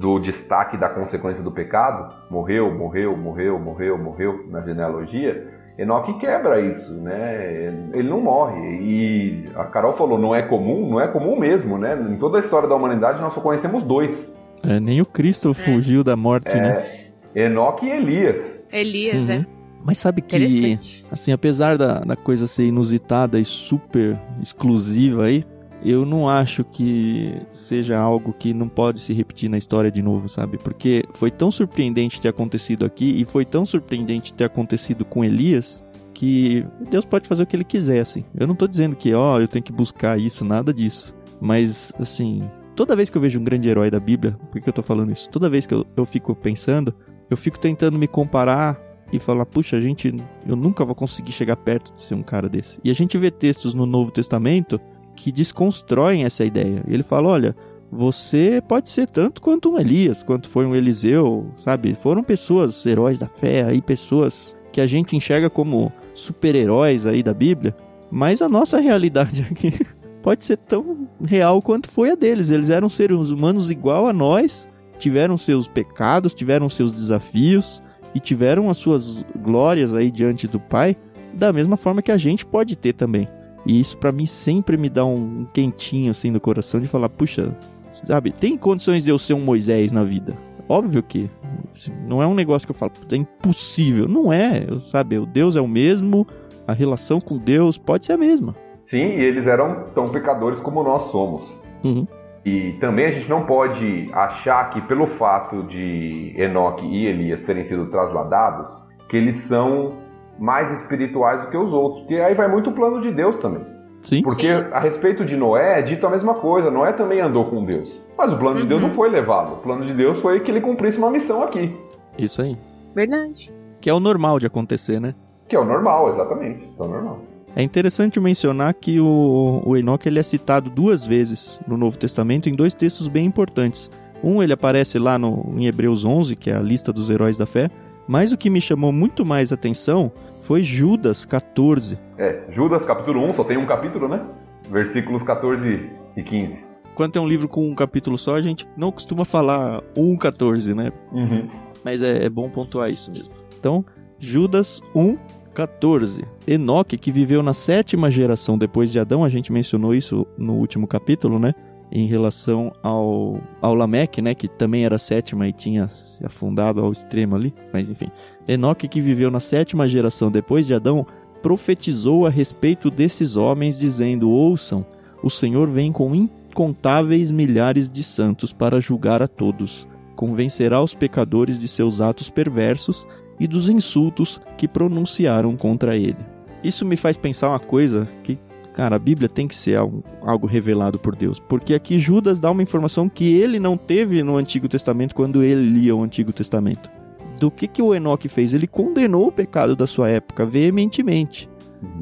do destaque da consequência do pecado, morreu, morreu, morreu, morreu, morreu na genealogia, Enoque quebra isso, né? Ele não morre. E a Carol falou, não é comum, não é comum mesmo, né? Em toda a história da humanidade nós só conhecemos dois. É, nem o Cristo é. fugiu da morte, é, né? Enoque e Elias. Elias, uhum. é. Mas sabe que, assim, apesar da, da coisa ser inusitada e super exclusiva aí, eu não acho que seja algo que não pode se repetir na história de novo, sabe? Porque foi tão surpreendente ter acontecido aqui e foi tão surpreendente ter acontecido com Elias que Deus pode fazer o que ele quiser, assim. Eu não tô dizendo que, ó, oh, eu tenho que buscar isso, nada disso. Mas, assim, toda vez que eu vejo um grande herói da Bíblia, por que eu tô falando isso? Toda vez que eu, eu fico pensando, eu fico tentando me comparar e falar, puxa, gente, eu nunca vou conseguir chegar perto de ser um cara desse. E a gente vê textos no Novo Testamento que desconstroem essa ideia. Ele fala: olha, você pode ser tanto quanto um Elias, quanto foi um Eliseu, sabe? Foram pessoas heróis da fé, aí pessoas que a gente enxerga como super-heróis aí da Bíblia, mas a nossa realidade aqui pode ser tão real quanto foi a deles. Eles eram seres humanos igual a nós, tiveram seus pecados, tiveram seus desafios e tiveram as suas glórias aí diante do Pai, da mesma forma que a gente pode ter também. E isso para mim sempre me dá um quentinho assim no coração de falar, puxa, sabe, tem condições de eu ser um Moisés na vida. Óbvio que não é um negócio que eu falo, é impossível. Não é, sabe? O Deus é o mesmo, a relação com Deus pode ser a mesma. Sim, e eles eram tão pecadores como nós somos. Uhum. E também a gente não pode achar que pelo fato de Enoque e Elias terem sido trasladados, que eles são mais espirituais do que os outros. Porque aí vai muito o plano de Deus também. Sim. Porque a respeito de Noé é dito a mesma coisa. Noé também andou com Deus. Mas o plano uhum. de Deus não foi levado. O plano de Deus foi que ele cumprisse uma missão aqui. Isso aí. Verdade. Que é o normal de acontecer, né? Que é o normal, exatamente. É o normal. É interessante mencionar que o, o Enoque ele é citado duas vezes no Novo Testamento em dois textos bem importantes. Um ele aparece lá no, em Hebreus 11, que é a lista dos heróis da fé, mas o que me chamou muito mais atenção foi Judas 14. É, Judas capítulo 1, só tem um capítulo, né? Versículos 14 e 15. Quando tem um livro com um capítulo só, a gente não costuma falar 1, 14, né? Uhum. Mas é, é bom pontuar isso mesmo. Então, Judas 1, 14. Enoque, que viveu na sétima geração depois de Adão, a gente mencionou isso no último capítulo, né? Em relação ao, ao Lameque, né? Que também era sétima e tinha se afundado ao extremo ali. Mas enfim. Enoque, que viveu na sétima geração depois de Adão, profetizou a respeito desses homens, dizendo: Ouçam, o Senhor vem com incontáveis milhares de santos para julgar a todos. Convencerá os pecadores de seus atos perversos e dos insultos que pronunciaram contra ele. Isso me faz pensar uma coisa que, cara, a Bíblia tem que ser algo, algo revelado por Deus, porque aqui Judas dá uma informação que ele não teve no Antigo Testamento quando ele lia o Antigo Testamento. Do que, que o Enoque fez? Ele condenou o pecado da sua época veementemente.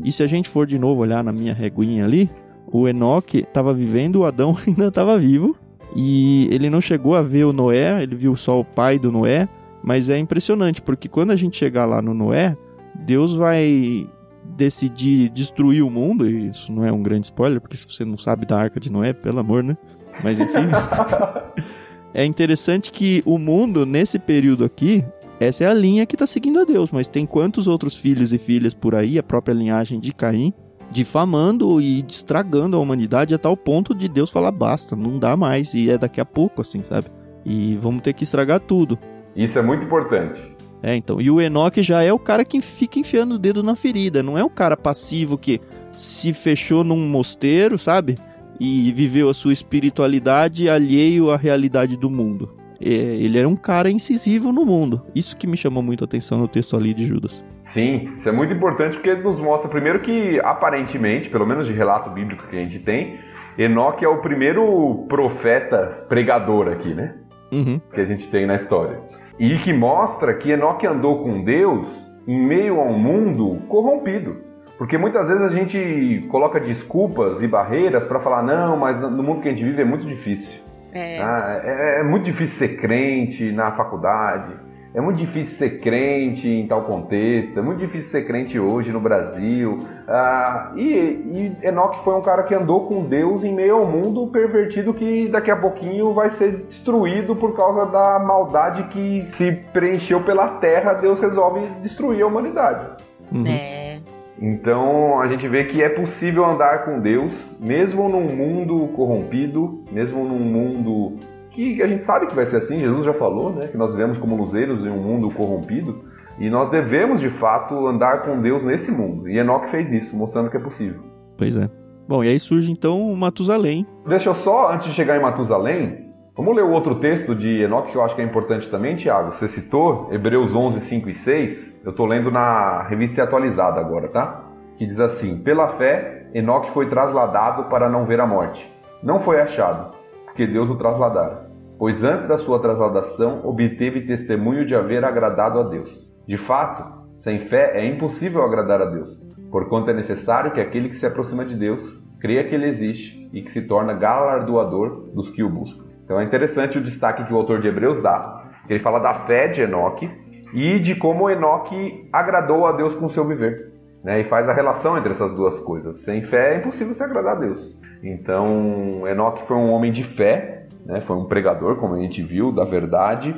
E se a gente for de novo olhar na minha reguinha ali, o Enoque estava vivendo, o Adão ainda estava vivo, e ele não chegou a ver o Noé, ele viu só o pai do Noé, mas é impressionante, porque quando a gente chegar lá no Noé, Deus vai decidir destruir o mundo, e isso não é um grande spoiler, porque se você não sabe da arca de Noé, pelo amor, né? Mas enfim. é interessante que o mundo, nesse período aqui, essa é a linha que está seguindo a Deus, mas tem quantos outros filhos e filhas por aí, a própria linhagem de Caim, difamando e estragando a humanidade a tal ponto de Deus falar basta, não dá mais, e é daqui a pouco, assim, sabe? E vamos ter que estragar tudo. Isso é muito importante. É, então. E o Enoque já é o cara que fica enfiando o dedo na ferida. Não é o cara passivo que se fechou num mosteiro, sabe? E viveu a sua espiritualidade alheio à realidade do mundo. É, ele era um cara incisivo no mundo. Isso que me chamou muito a atenção no texto ali de Judas. Sim, isso é muito importante porque nos mostra primeiro que, aparentemente, pelo menos de relato bíblico que a gente tem, Enoque é o primeiro profeta pregador aqui, né? Uhum. Que a gente tem na história. E que mostra que Enoque andou com Deus em meio a um mundo corrompido. Porque muitas vezes a gente coloca desculpas e barreiras para falar, não, mas no mundo que a gente vive é muito difícil. É. Ah, é, é muito difícil ser crente na faculdade é muito difícil ser crente em tal contexto, é muito difícil ser crente hoje no Brasil. Ah, e, e Enoque foi um cara que andou com Deus em meio ao mundo pervertido que daqui a pouquinho vai ser destruído por causa da maldade que se preencheu pela terra. Deus resolve destruir a humanidade. Uhum. É. Então a gente vê que é possível andar com Deus, mesmo num mundo corrompido, mesmo num mundo que a gente sabe que vai ser assim, Jesus já falou, né? Que nós vivemos como luzeiros em um mundo corrompido e nós devemos de fato andar com Deus nesse mundo. E Enoque fez isso, mostrando que é possível. Pois é. Bom, e aí surge então Matusalém. Deixa eu só, antes de chegar em Matusalém, vamos ler o outro texto de Enoque que eu acho que é importante também, Tiago. Você citou Hebreus 11, 5 e 6. Eu estou lendo na revista atualizada agora, tá? Que diz assim: Pela fé, Enoque foi trasladado para não ver a morte. Não foi achado, porque Deus o trasladara pois antes da sua trasladação obteve testemunho de haver agradado a Deus. De fato, sem fé é impossível agradar a Deus, porquanto é necessário que aquele que se aproxima de Deus creia que ele existe e que se torna galardoador dos que o buscam. Então é interessante o destaque que o autor de Hebreus dá. Ele fala da fé de Enoque e de como Enoque agradou a Deus com seu viver. né? E faz a relação entre essas duas coisas. Sem fé é impossível se agradar a Deus. Então, Enoque foi um homem de fé, né? Foi um pregador, como a gente viu, da verdade,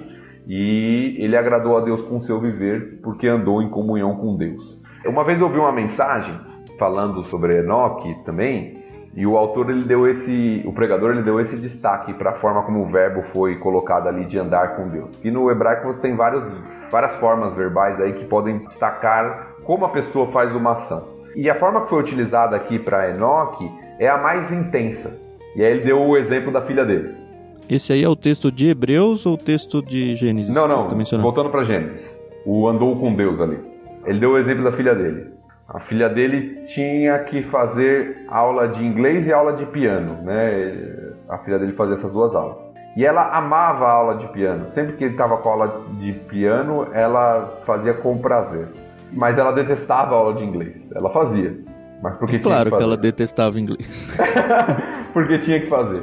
e ele agradou a Deus com seu viver porque andou em comunhão com Deus. Uma vez eu ouvi uma mensagem falando sobre Enoque também, e o autor ele deu esse, o pregador ele deu esse destaque para a forma como o verbo foi colocado ali de andar com Deus. Que no hebraico você tem vários, várias formas verbais aí que podem destacar como a pessoa faz uma ação. E a forma que foi utilizada aqui para Enoque é a mais intensa. E aí ele deu o exemplo da filha dele. Esse aí é o texto de Hebreus ou o texto de Gênesis? Não, não. Tá voltando para Gênesis. O andou com Deus ali. Ele deu o exemplo da filha dele. A filha dele tinha que fazer aula de inglês e aula de piano, né? A filha dele fazia essas duas aulas. E ela amava a aula de piano. Sempre que ele estava com a aula de piano, ela fazia com prazer. Mas ela detestava a aula de inglês. Ela fazia. Mas porque claro tinha que, que ela detestava inglês. porque tinha que fazer.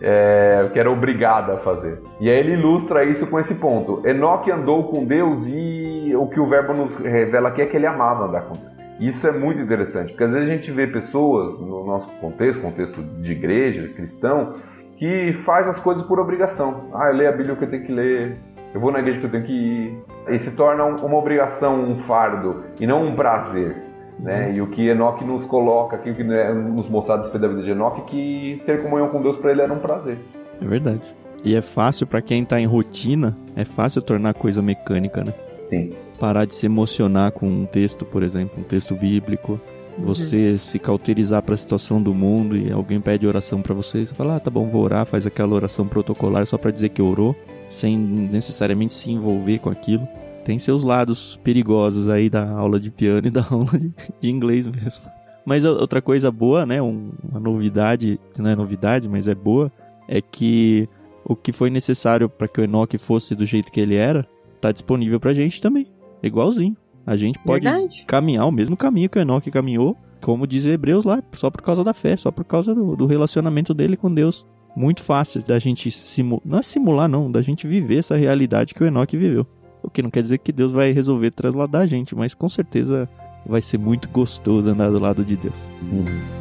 É, que era obrigada a fazer. E aí ele ilustra isso com esse ponto. Enoque andou com Deus e o que o verbo nos revela aqui é que ele amava andar com Deus. Isso é muito interessante, porque às vezes a gente vê pessoas no nosso contexto, contexto de igreja, cristão, que faz as coisas por obrigação. Ah, eu leio a Bíblia que eu tenho que ler, eu vou na igreja que eu tenho que ir. E se torna uma obrigação, um fardo, e não um prazer. Né? Uhum. E o que Enoque nos coloca aqui, o que é nos mostrado da vida de Enoque, que ter comunhão com Deus para ele era um prazer. É verdade. E é fácil para quem está em rotina, é fácil tornar coisa mecânica, né? Sim parar de se emocionar com um texto, por exemplo, um texto bíblico, você uhum. se cauterizar para a situação do mundo e alguém pede oração para você, você fala, ah, tá bom, vou orar, faz aquela oração protocolar só para dizer que orou, sem necessariamente se envolver com aquilo. Tem seus lados perigosos aí da aula de piano e da aula de, de inglês mesmo. Mas outra coisa boa, né, uma novidade, não é novidade, mas é boa, é que o que foi necessário para que o Enoch fosse do jeito que ele era, tá disponível pra gente também. Igualzinho. A gente pode Verdade. caminhar o mesmo caminho que o Enoque caminhou, como diz Hebreus lá, só por causa da fé, só por causa do, do relacionamento dele com Deus. Muito fácil da gente simular, não é simular não, da gente viver essa realidade que o Enoque viveu. O que não quer dizer que Deus vai resolver trasladar a gente, mas com certeza vai ser muito gostoso andar do lado de Deus. Uhum.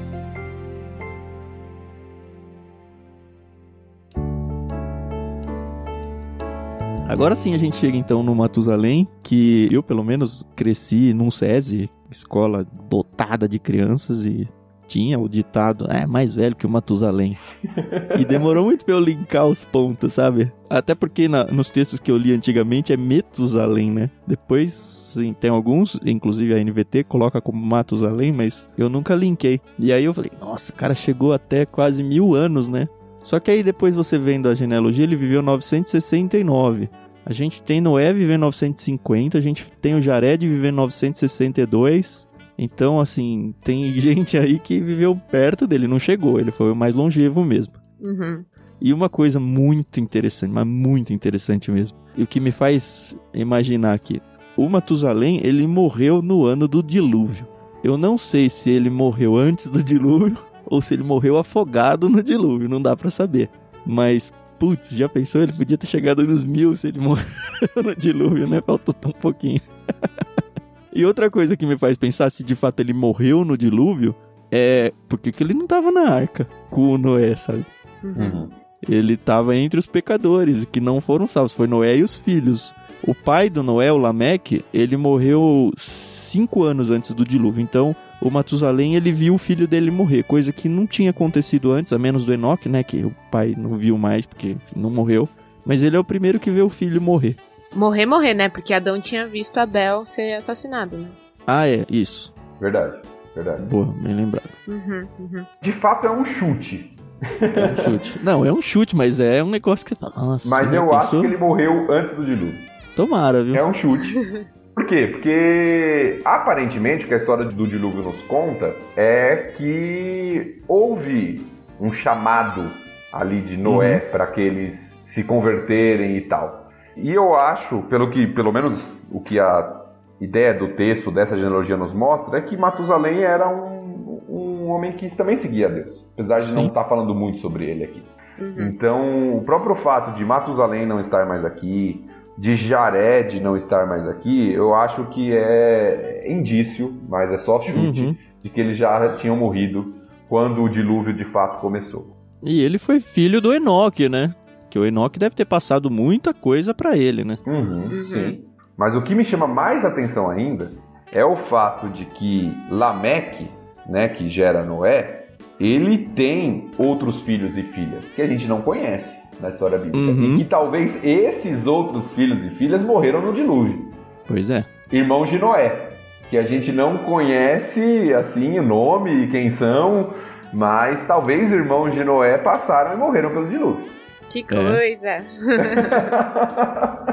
Agora sim a gente chega então no Matusalém, que eu pelo menos cresci num SESI, escola dotada de crianças e tinha o ditado, é mais velho que o Matusalém. e demorou muito pra eu linkar os pontos, sabe? Até porque na, nos textos que eu li antigamente é Metusalém, né? Depois, sim, tem alguns, inclusive a NVT coloca como Matusalém, mas eu nunca linkei. E aí eu falei, nossa, o cara chegou até quase mil anos, né? Só que aí depois você vendo a genealogia, ele viveu 969. A gente tem Noé vivendo 950, a gente tem o Jared vivendo 962. Então, assim, tem gente aí que viveu perto dele, não chegou, ele foi o mais longevo mesmo. Uhum. E uma coisa muito interessante, mas muito interessante mesmo, e o que me faz imaginar aqui, o Matusalém, ele morreu no ano do dilúvio. Eu não sei se ele morreu antes do dilúvio ou se ele morreu afogado no dilúvio, não dá para saber. Mas, putz, já pensou? Ele podia ter chegado nos mil se ele morreu no dilúvio, né? Faltou tão pouquinho. E outra coisa que me faz pensar se de fato ele morreu no dilúvio é porque que ele não tava na arca com o Noé, sabe? Uhum. Ele estava entre os pecadores que não foram salvos. Foi Noé e os filhos. O pai do Noé, o Lameque, ele morreu cinco anos antes do dilúvio. Então, o Matusalém ele viu o filho dele morrer, coisa que não tinha acontecido antes, a menos do Enoque, né? Que o pai não viu mais porque enfim, não morreu. Mas ele é o primeiro que vê o filho morrer. Morrer, morrer, né? Porque Adão tinha visto Abel ser assassinado, né? Ah, é, isso. Verdade, verdade. Boa, bem lembrado. Uhum, uhum. De fato é um chute. É um chute. Não, é um chute, mas é um negócio que você fala, nossa. Mas eu pensou? acho que ele morreu antes do dilúvio. Tomara, viu? É um chute. Por quê? Porque aparentemente o que a história do dilúvio nos conta é que houve um chamado ali de Noé uhum. para que eles se converterem e tal. E eu acho, pelo que, pelo menos o que a ideia do texto dessa genealogia nos mostra, é que Matusalém era um, um homem que também seguia a Deus, apesar de Sim. não estar tá falando muito sobre ele aqui. Uhum. Então, o próprio fato de Matusalém não estar mais aqui, de Jared não estar mais aqui, eu acho que é indício, mas é só chute, uhum. de que eles já tinham morrido quando o dilúvio de fato começou. E ele foi filho do Enoque, né? O Enoque deve ter passado muita coisa para ele, né? Uhum, uhum. Sim. Mas o que me chama mais atenção ainda é o fato de que Lameque, né, que gera Noé, ele tem outros filhos e filhas que a gente não conhece na história bíblica. Uhum. E que talvez esses outros filhos e filhas morreram no dilúvio. Pois é. Irmãos de Noé, que a gente não conhece assim o nome e quem são, mas talvez irmãos de Noé passaram e morreram pelo dilúvio. Que coisa! É,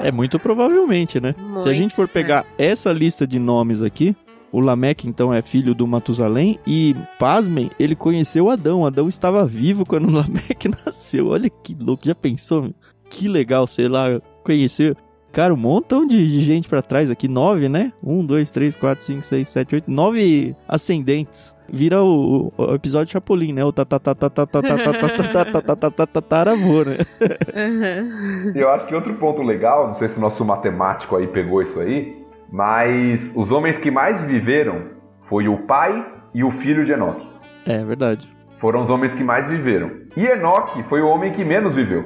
é muito provavelmente, né? Muito, Se a gente for pegar é. essa lista de nomes aqui, o Lameque, então, é filho do Matusalém. E, pasmem, ele conheceu Adão. Adão estava vivo quando o Lameque nasceu. Olha que louco. Já pensou? Que legal, sei lá, conhecer. Cara, um montão de gente para trás aqui. Nove, né? Um, dois, três, quatro, cinco, seis, sete, oito. Nove ascendentes. Vira o, o episódio Chapolin, né? O tataravô, né? Eu acho que outro ponto legal, não sei se o nosso matemático aí pegou isso aí, mas os homens que mais viveram foi o pai e o filho de Enoque. É verdade. Foram os homens que mais viveram. E Enoque foi o homem que menos viveu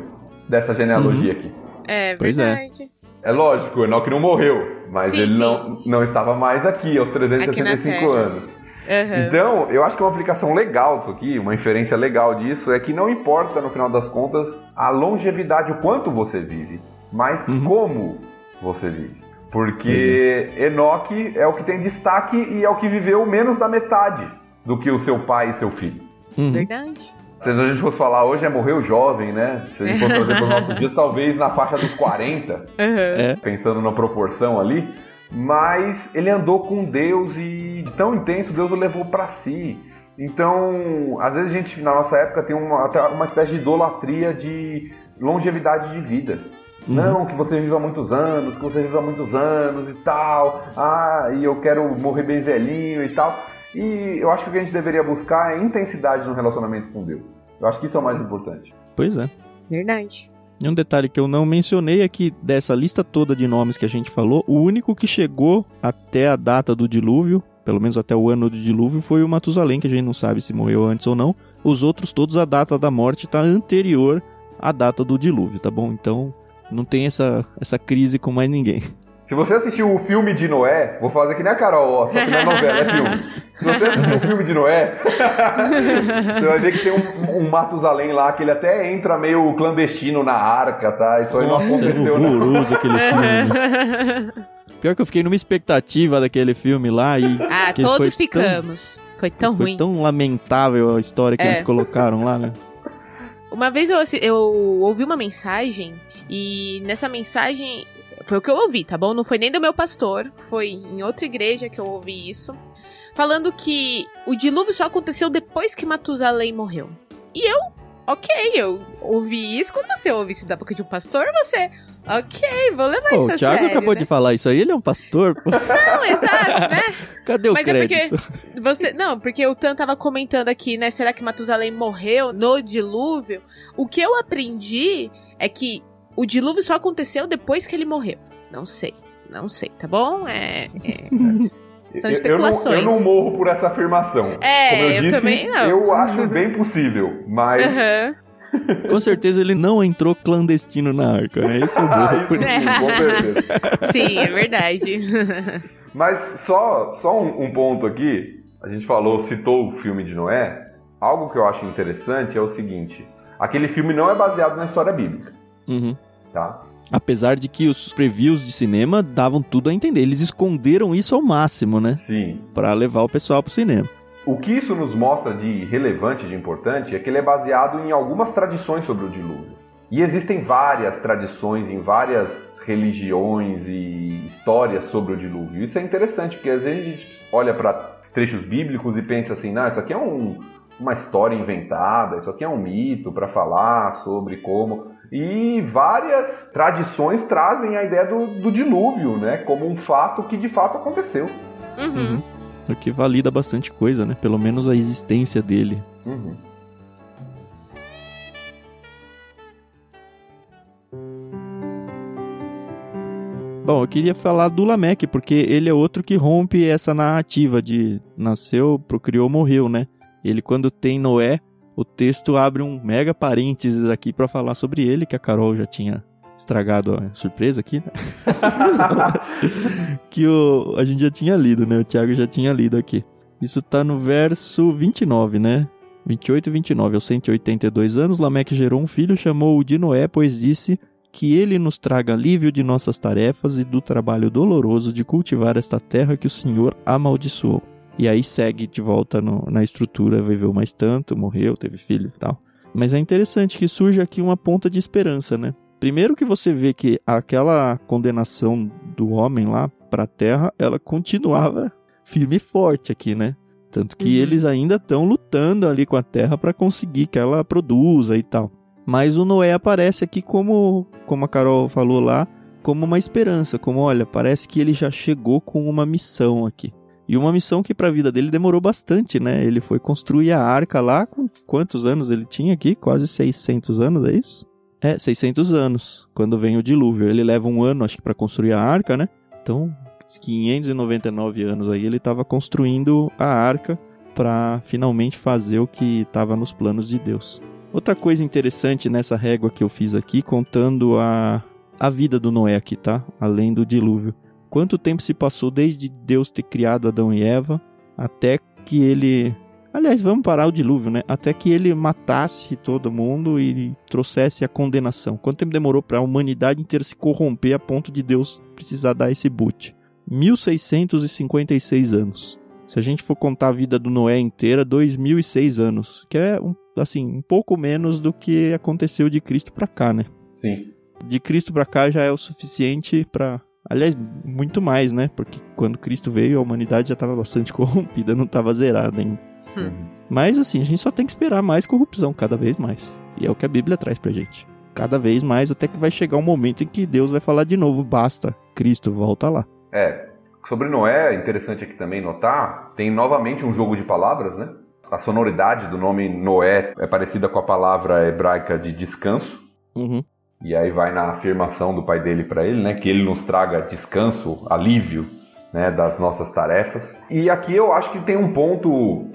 dessa genealogia uhum. aqui. É verdade. É. é lógico, Enoque não morreu, mas sim, ele sim. Não, não estava mais aqui aos 365 anos. Uhum. Então, eu acho que uma aplicação legal disso aqui, uma inferência legal disso, é que não importa, no final das contas, a longevidade, o quanto você vive, mas uhum. como você vive. Porque é. Enoque é o que tem destaque e é o que viveu menos da metade do que o seu pai e seu filho. Uhum. Verdade. Se a gente fosse falar hoje, é morreu jovem, né? Se a gente for trazer para os nossos dias, talvez na faixa dos 40, uhum. é. pensando na proporção ali. Mas ele andou com Deus e de tão intenso, Deus o levou para si. Então, às vezes a gente, na nossa época, tem uma, até uma espécie de idolatria de longevidade de vida. Uhum. Não, que você viva muitos anos, que você viva muitos anos e tal. Ah, e eu quero morrer bem velhinho e tal. E eu acho que o que a gente deveria buscar é intensidade no relacionamento com Deus. Eu acho que isso é o mais importante. Pois é. Verdade. E um detalhe que eu não mencionei é que dessa lista toda de nomes que a gente falou, o único que chegou até a data do dilúvio, pelo menos até o ano do dilúvio, foi o Matusalém, que a gente não sabe se morreu antes ou não. Os outros todos, a data da morte está anterior à data do dilúvio, tá bom? Então não tem essa, essa crise com mais ninguém. Se você assistiu o filme de Noé, vou fazer que nem a Carol, ó, só que não é novela, é filme. Se você assistiu o filme de Noé, você vai ver que tem um, um Matusalém lá que ele até entra meio clandestino na arca, tá? Isso aí Nossa, não aconteceu, né? horroroso aquele filme. Pior que eu fiquei numa expectativa daquele filme lá e... Ah, todos ficamos. Tão, foi tão foi ruim. Foi tão lamentável a história que é. eles colocaram lá, né? Uma vez eu, eu ouvi uma mensagem e nessa mensagem foi o que eu ouvi, tá bom? Não foi nem do meu pastor, foi em outra igreja que eu ouvi isso. Falando que o dilúvio só aconteceu depois que Matusalém morreu. E eu, ok, eu ouvi isso. Quando você ouve isso da boca de um pastor, você, ok, vou levar oh, isso a O Thiago sério, acabou né? de falar isso aí, ele é um pastor. Não, exato, né? Cadê o Mas crédito? é porque você, não, porque o Tan tava comentando aqui, né, será que Matusalém morreu no dilúvio? O que eu aprendi é que o dilúvio só aconteceu depois que ele morreu. Não sei. Não sei, tá bom? É, é são especulações. Eu não, eu não, morro por essa afirmação. É, Como eu, eu disse, também não. Eu acho bem possível, mas. Uhum. Com certeza ele não entrou clandestino na arca, né? Esse é o morro ah, por isso. Com certeza. Sim, é verdade. Mas só, só um, um ponto aqui. A gente falou, citou o filme de Noé. Algo que eu acho interessante é o seguinte: aquele filme não é baseado na história bíblica. Uhum tá? Apesar de que os previews de cinema davam tudo a entender. Eles esconderam isso ao máximo, né? Sim. Para levar o pessoal pro cinema. O que isso nos mostra de relevante, de importante, é que ele é baseado em algumas tradições sobre o dilúvio. E existem várias tradições em várias religiões e histórias sobre o dilúvio. Isso é interessante, porque às vezes a gente olha para trechos bíblicos e pensa assim, não, isso aqui é um, uma história inventada, isso aqui é um mito para falar sobre como. E várias tradições trazem a ideia do, do dilúvio, né? Como um fato que de fato aconteceu. Uhum. Uhum. O que valida bastante coisa, né? Pelo menos a existência dele. Uhum. Bom, eu queria falar do Lameque, porque ele é outro que rompe essa narrativa de nasceu, procriou, morreu, né? Ele, quando tem Noé, o texto abre um mega parênteses aqui para falar sobre ele, que a Carol já tinha estragado a surpresa aqui, né? surpresa que o, a gente já tinha lido, né? O Thiago já tinha lido aqui. Isso tá no verso 29, né? 28 e 29. Aos 182 anos, Lameque gerou um filho, chamou-o de Noé, pois disse que ele nos traga alívio de nossas tarefas e do trabalho doloroso de cultivar esta terra que o Senhor amaldiçoou. E aí segue de volta no, na estrutura, viveu mais tanto, morreu, teve filho e tal. Mas é interessante que surge aqui uma ponta de esperança, né? Primeiro que você vê que aquela condenação do homem lá para a terra, ela continuava firme e forte aqui, né? Tanto que uhum. eles ainda estão lutando ali com a terra para conseguir que ela produza e tal. Mas o Noé aparece aqui como, como a Carol falou lá, como uma esperança, como olha, parece que ele já chegou com uma missão aqui. E uma missão que para a vida dele demorou bastante, né? Ele foi construir a arca lá com quantos anos ele tinha aqui? Quase 600 anos, é isso? É, 600 anos, quando vem o dilúvio. Ele leva um ano, acho que, para construir a arca, né? Então, 599 anos aí, ele estava construindo a arca para finalmente fazer o que estava nos planos de Deus. Outra coisa interessante nessa régua que eu fiz aqui, contando a, a vida do Noé aqui, tá? Além do dilúvio. Quanto tempo se passou desde Deus ter criado Adão e Eva até que ele Aliás, vamos parar o dilúvio, né? Até que ele matasse todo mundo e trouxesse a condenação. Quanto tempo demorou para a humanidade inteira se corromper a ponto de Deus precisar dar esse boot? 1656 anos. Se a gente for contar a vida do Noé inteira, 2006 anos, que é um, assim, um pouco menos do que aconteceu de Cristo para cá, né? Sim. De Cristo para cá já é o suficiente para Aliás, muito mais, né? Porque quando Cristo veio, a humanidade já estava bastante corrompida, não estava zerada ainda. Hum. Mas assim, a gente só tem que esperar mais corrupção, cada vez mais. E é o que a Bíblia traz pra gente. Cada vez mais, até que vai chegar um momento em que Deus vai falar de novo: basta, Cristo, volta lá. É. Sobre Noé, interessante aqui também notar, tem novamente um jogo de palavras, né? A sonoridade do nome Noé é parecida com a palavra hebraica de descanso. Uhum. E aí vai na afirmação do pai dele para ele, né? Que ele nos traga descanso, alívio, né? Das nossas tarefas. E aqui eu acho que tem um ponto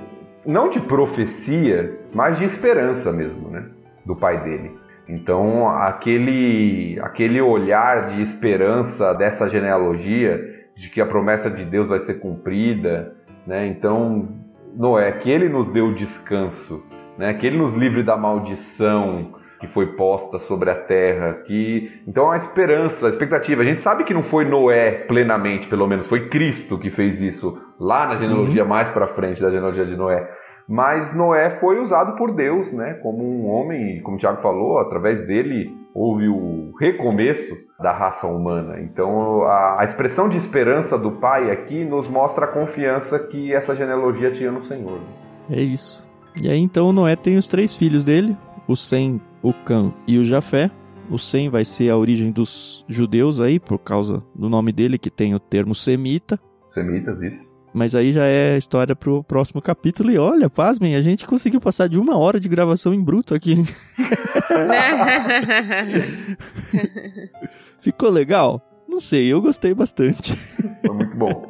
não de profecia, mas de esperança mesmo, né? Do pai dele. Então, aquele, aquele olhar de esperança dessa genealogia, de que a promessa de Deus vai ser cumprida, né? Então, Noé, que ele nos deu descanso, né? Que ele nos livre da maldição que foi posta sobre a terra, que então a esperança, a expectativa. A gente sabe que não foi Noé plenamente, pelo menos foi Cristo que fez isso lá na genealogia uhum. mais para frente da genealogia de Noé. Mas Noé foi usado por Deus, né, como um homem, como o Tiago falou, através dele houve o recomeço da raça humana. Então, a, a, expressão de esperança do pai aqui nos mostra a confiança que essa genealogia tinha no Senhor. É isso. E aí, então, Noé tem os três filhos dele: o Sem, o Cã e o Jafé. O Sem vai ser a origem dos judeus aí, por causa do nome dele, que tem o termo semita. Semitas, isso. Mas aí já é história pro próximo capítulo. E olha, pasmem, a gente conseguiu passar de uma hora de gravação em bruto aqui. Ficou legal? Não sei, eu gostei bastante. Foi muito bom.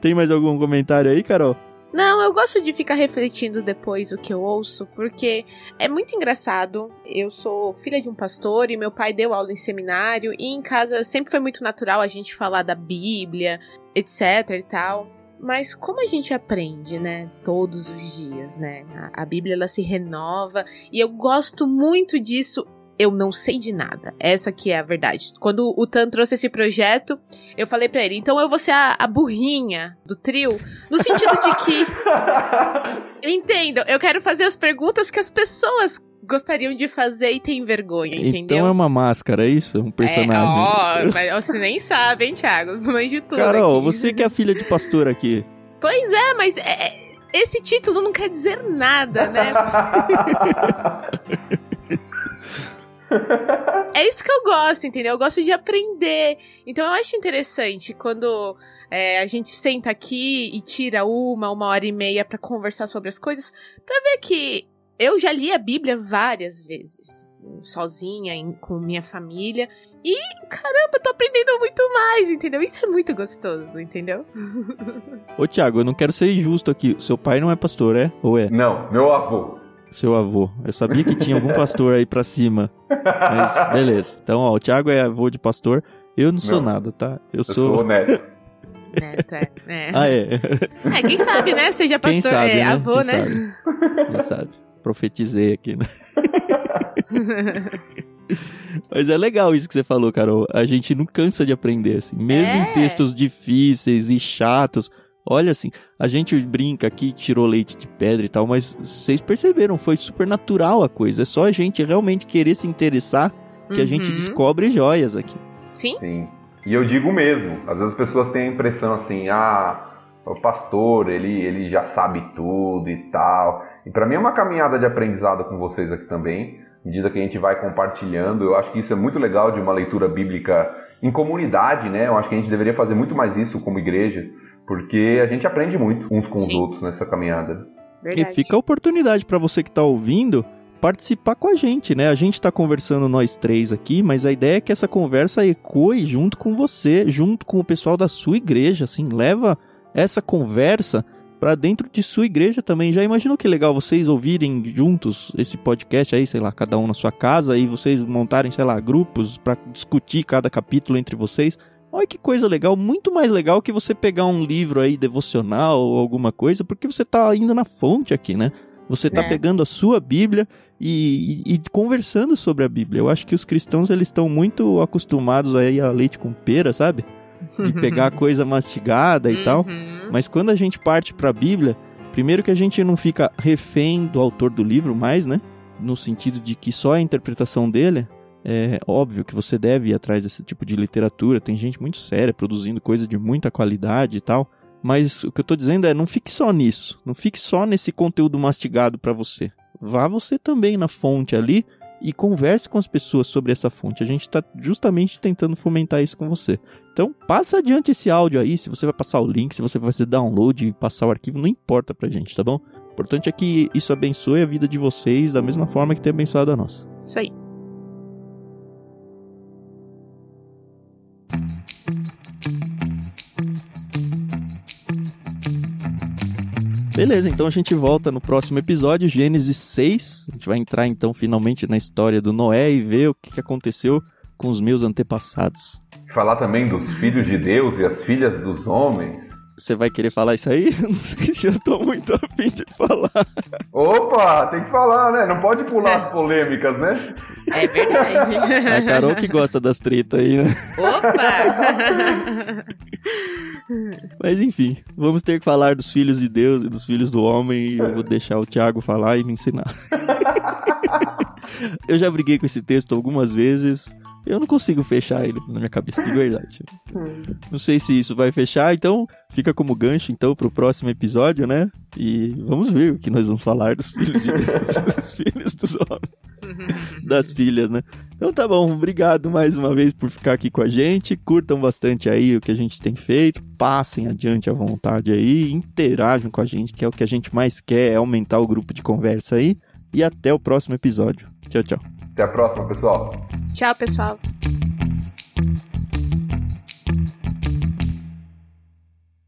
Tem mais algum comentário aí, Carol? Não, eu gosto de ficar refletindo depois o que eu ouço, porque é muito engraçado. Eu sou filha de um pastor e meu pai deu aula em seminário, e em casa sempre foi muito natural a gente falar da Bíblia, etc e tal. Mas como a gente aprende, né, todos os dias, né? A, Bíblia ela se renova e eu gosto muito disso eu não sei de nada. Essa aqui é a verdade. Quando o Tan trouxe esse projeto, eu falei para ele, então eu vou ser a, a, burrinha do trio, no sentido de que. Entendam, eu quero fazer as perguntas que as pessoas gostariam de fazer e têm vergonha, então entendeu? Então é uma máscara, é isso? Um personagem. É, ó, mas você nem sabe, hein, Thiago? Mãe de tudo. Carol, aqui. você que é filha de pastor aqui. Pois é, mas é, é esse título não quer dizer nada, né? é isso que eu gosto, entendeu? Eu gosto de aprender. Então eu acho interessante quando é, a gente senta aqui e tira uma, uma hora e meia para conversar sobre as coisas, para ver que eu já li a Bíblia várias vezes. sozinha, em, com minha família. E, caramba, tô aprendendo muito mais, entendeu? Isso é muito gostoso, entendeu? Ô, Thiago, eu não quero ser injusto aqui. Seu pai não é pastor, é? Ou é? Não, meu avô. Seu avô. Eu sabia que tinha algum pastor aí pra cima. Mas, beleza. Então, ó, o Thiago é avô de pastor. Eu não sou não. nada, tá? Eu, eu sou... sou neto. Neto, é. é. Ah, é? É, quem sabe, né? Seja pastor, quem sabe, é, né? avô, quem né? Sabe? Quem sabe? Profetizei aqui, né? Mas é legal isso que você falou, Carol. A gente não cansa de aprender, assim. Mesmo é. em textos difíceis e chatos. Olha assim, a gente brinca aqui, tirou leite de pedra e tal, mas vocês perceberam, foi super natural a coisa. É só a gente realmente querer se interessar que uhum. a gente uhum. descobre joias aqui. Sim. Sim. E eu digo mesmo, às vezes as pessoas têm a impressão assim, ah, o pastor, ele, ele já sabe tudo e tal. E para mim é uma caminhada de aprendizado com vocês aqui também, à medida que a gente vai compartilhando. Eu acho que isso é muito legal de uma leitura bíblica em comunidade, né? Eu acho que a gente deveria fazer muito mais isso como igreja, porque a gente aprende muito uns com Sim. os outros nessa caminhada. Verdade. E fica a oportunidade para você que está ouvindo participar com a gente, né? A gente está conversando nós três aqui, mas a ideia é que essa conversa ecoe junto com você, junto com o pessoal da sua igreja, assim, leva essa conversa para dentro de sua igreja também. Já imaginou que legal vocês ouvirem juntos esse podcast aí, sei lá, cada um na sua casa e vocês montarem, sei lá, grupos para discutir cada capítulo entre vocês? Olha que coisa legal, muito mais legal que você pegar um livro aí devocional ou alguma coisa, porque você tá indo na fonte aqui, né? Você está é. pegando a sua Bíblia e, e, e, conversando sobre a Bíblia. Eu acho que os cristãos eles estão muito acostumados aí a leite com pera, sabe? De pegar coisa mastigada e uhum. tal. Mas quando a gente parte para a Bíblia, primeiro que a gente não fica refém do autor do livro mais, né? No sentido de que só a interpretação dele é óbvio que você deve ir atrás desse tipo de literatura. Tem gente muito séria produzindo coisa de muita qualidade e tal. Mas o que eu tô dizendo é, não fique só nisso. Não fique só nesse conteúdo mastigado para você. Vá você também na fonte ali e converse com as pessoas sobre essa fonte. A gente está justamente tentando fomentar isso com você. Então, passa adiante esse áudio aí, se você vai passar o link, se você vai fazer download e passar o arquivo, não importa pra gente, tá bom? O importante é que isso abençoe a vida de vocês da mesma forma que tem abençoado a nossa. Isso aí. Beleza, então a gente volta no próximo episódio, Gênesis 6. A gente vai entrar então finalmente na história do Noé e ver o que aconteceu com os meus antepassados. Falar também dos filhos de Deus e as filhas dos homens. Você vai querer falar isso aí? Não sei se eu tô muito afim de falar. Opa, tem que falar, né? Não pode pular as polêmicas, né? É verdade. É a Carol que gosta das tretas aí, né? Opa! Mas enfim, vamos ter que falar dos filhos de Deus e dos filhos do homem e eu vou deixar o Thiago falar e me ensinar. eu já briguei com esse texto algumas vezes. Eu não consigo fechar ele na minha cabeça, de verdade. Não sei se isso vai fechar, então fica como gancho então pro próximo episódio, né? E vamos ver o que nós vamos falar dos filhos de Deus, dos filhos dos homens, das filhas, né? Então tá bom, obrigado mais uma vez por ficar aqui com a gente. Curtam bastante aí o que a gente tem feito, passem adiante à vontade aí, interajam com a gente, que é o que a gente mais quer, é aumentar o grupo de conversa aí. E até o próximo episódio. Tchau, tchau. Até a próxima, pessoal. Tchau, pessoal.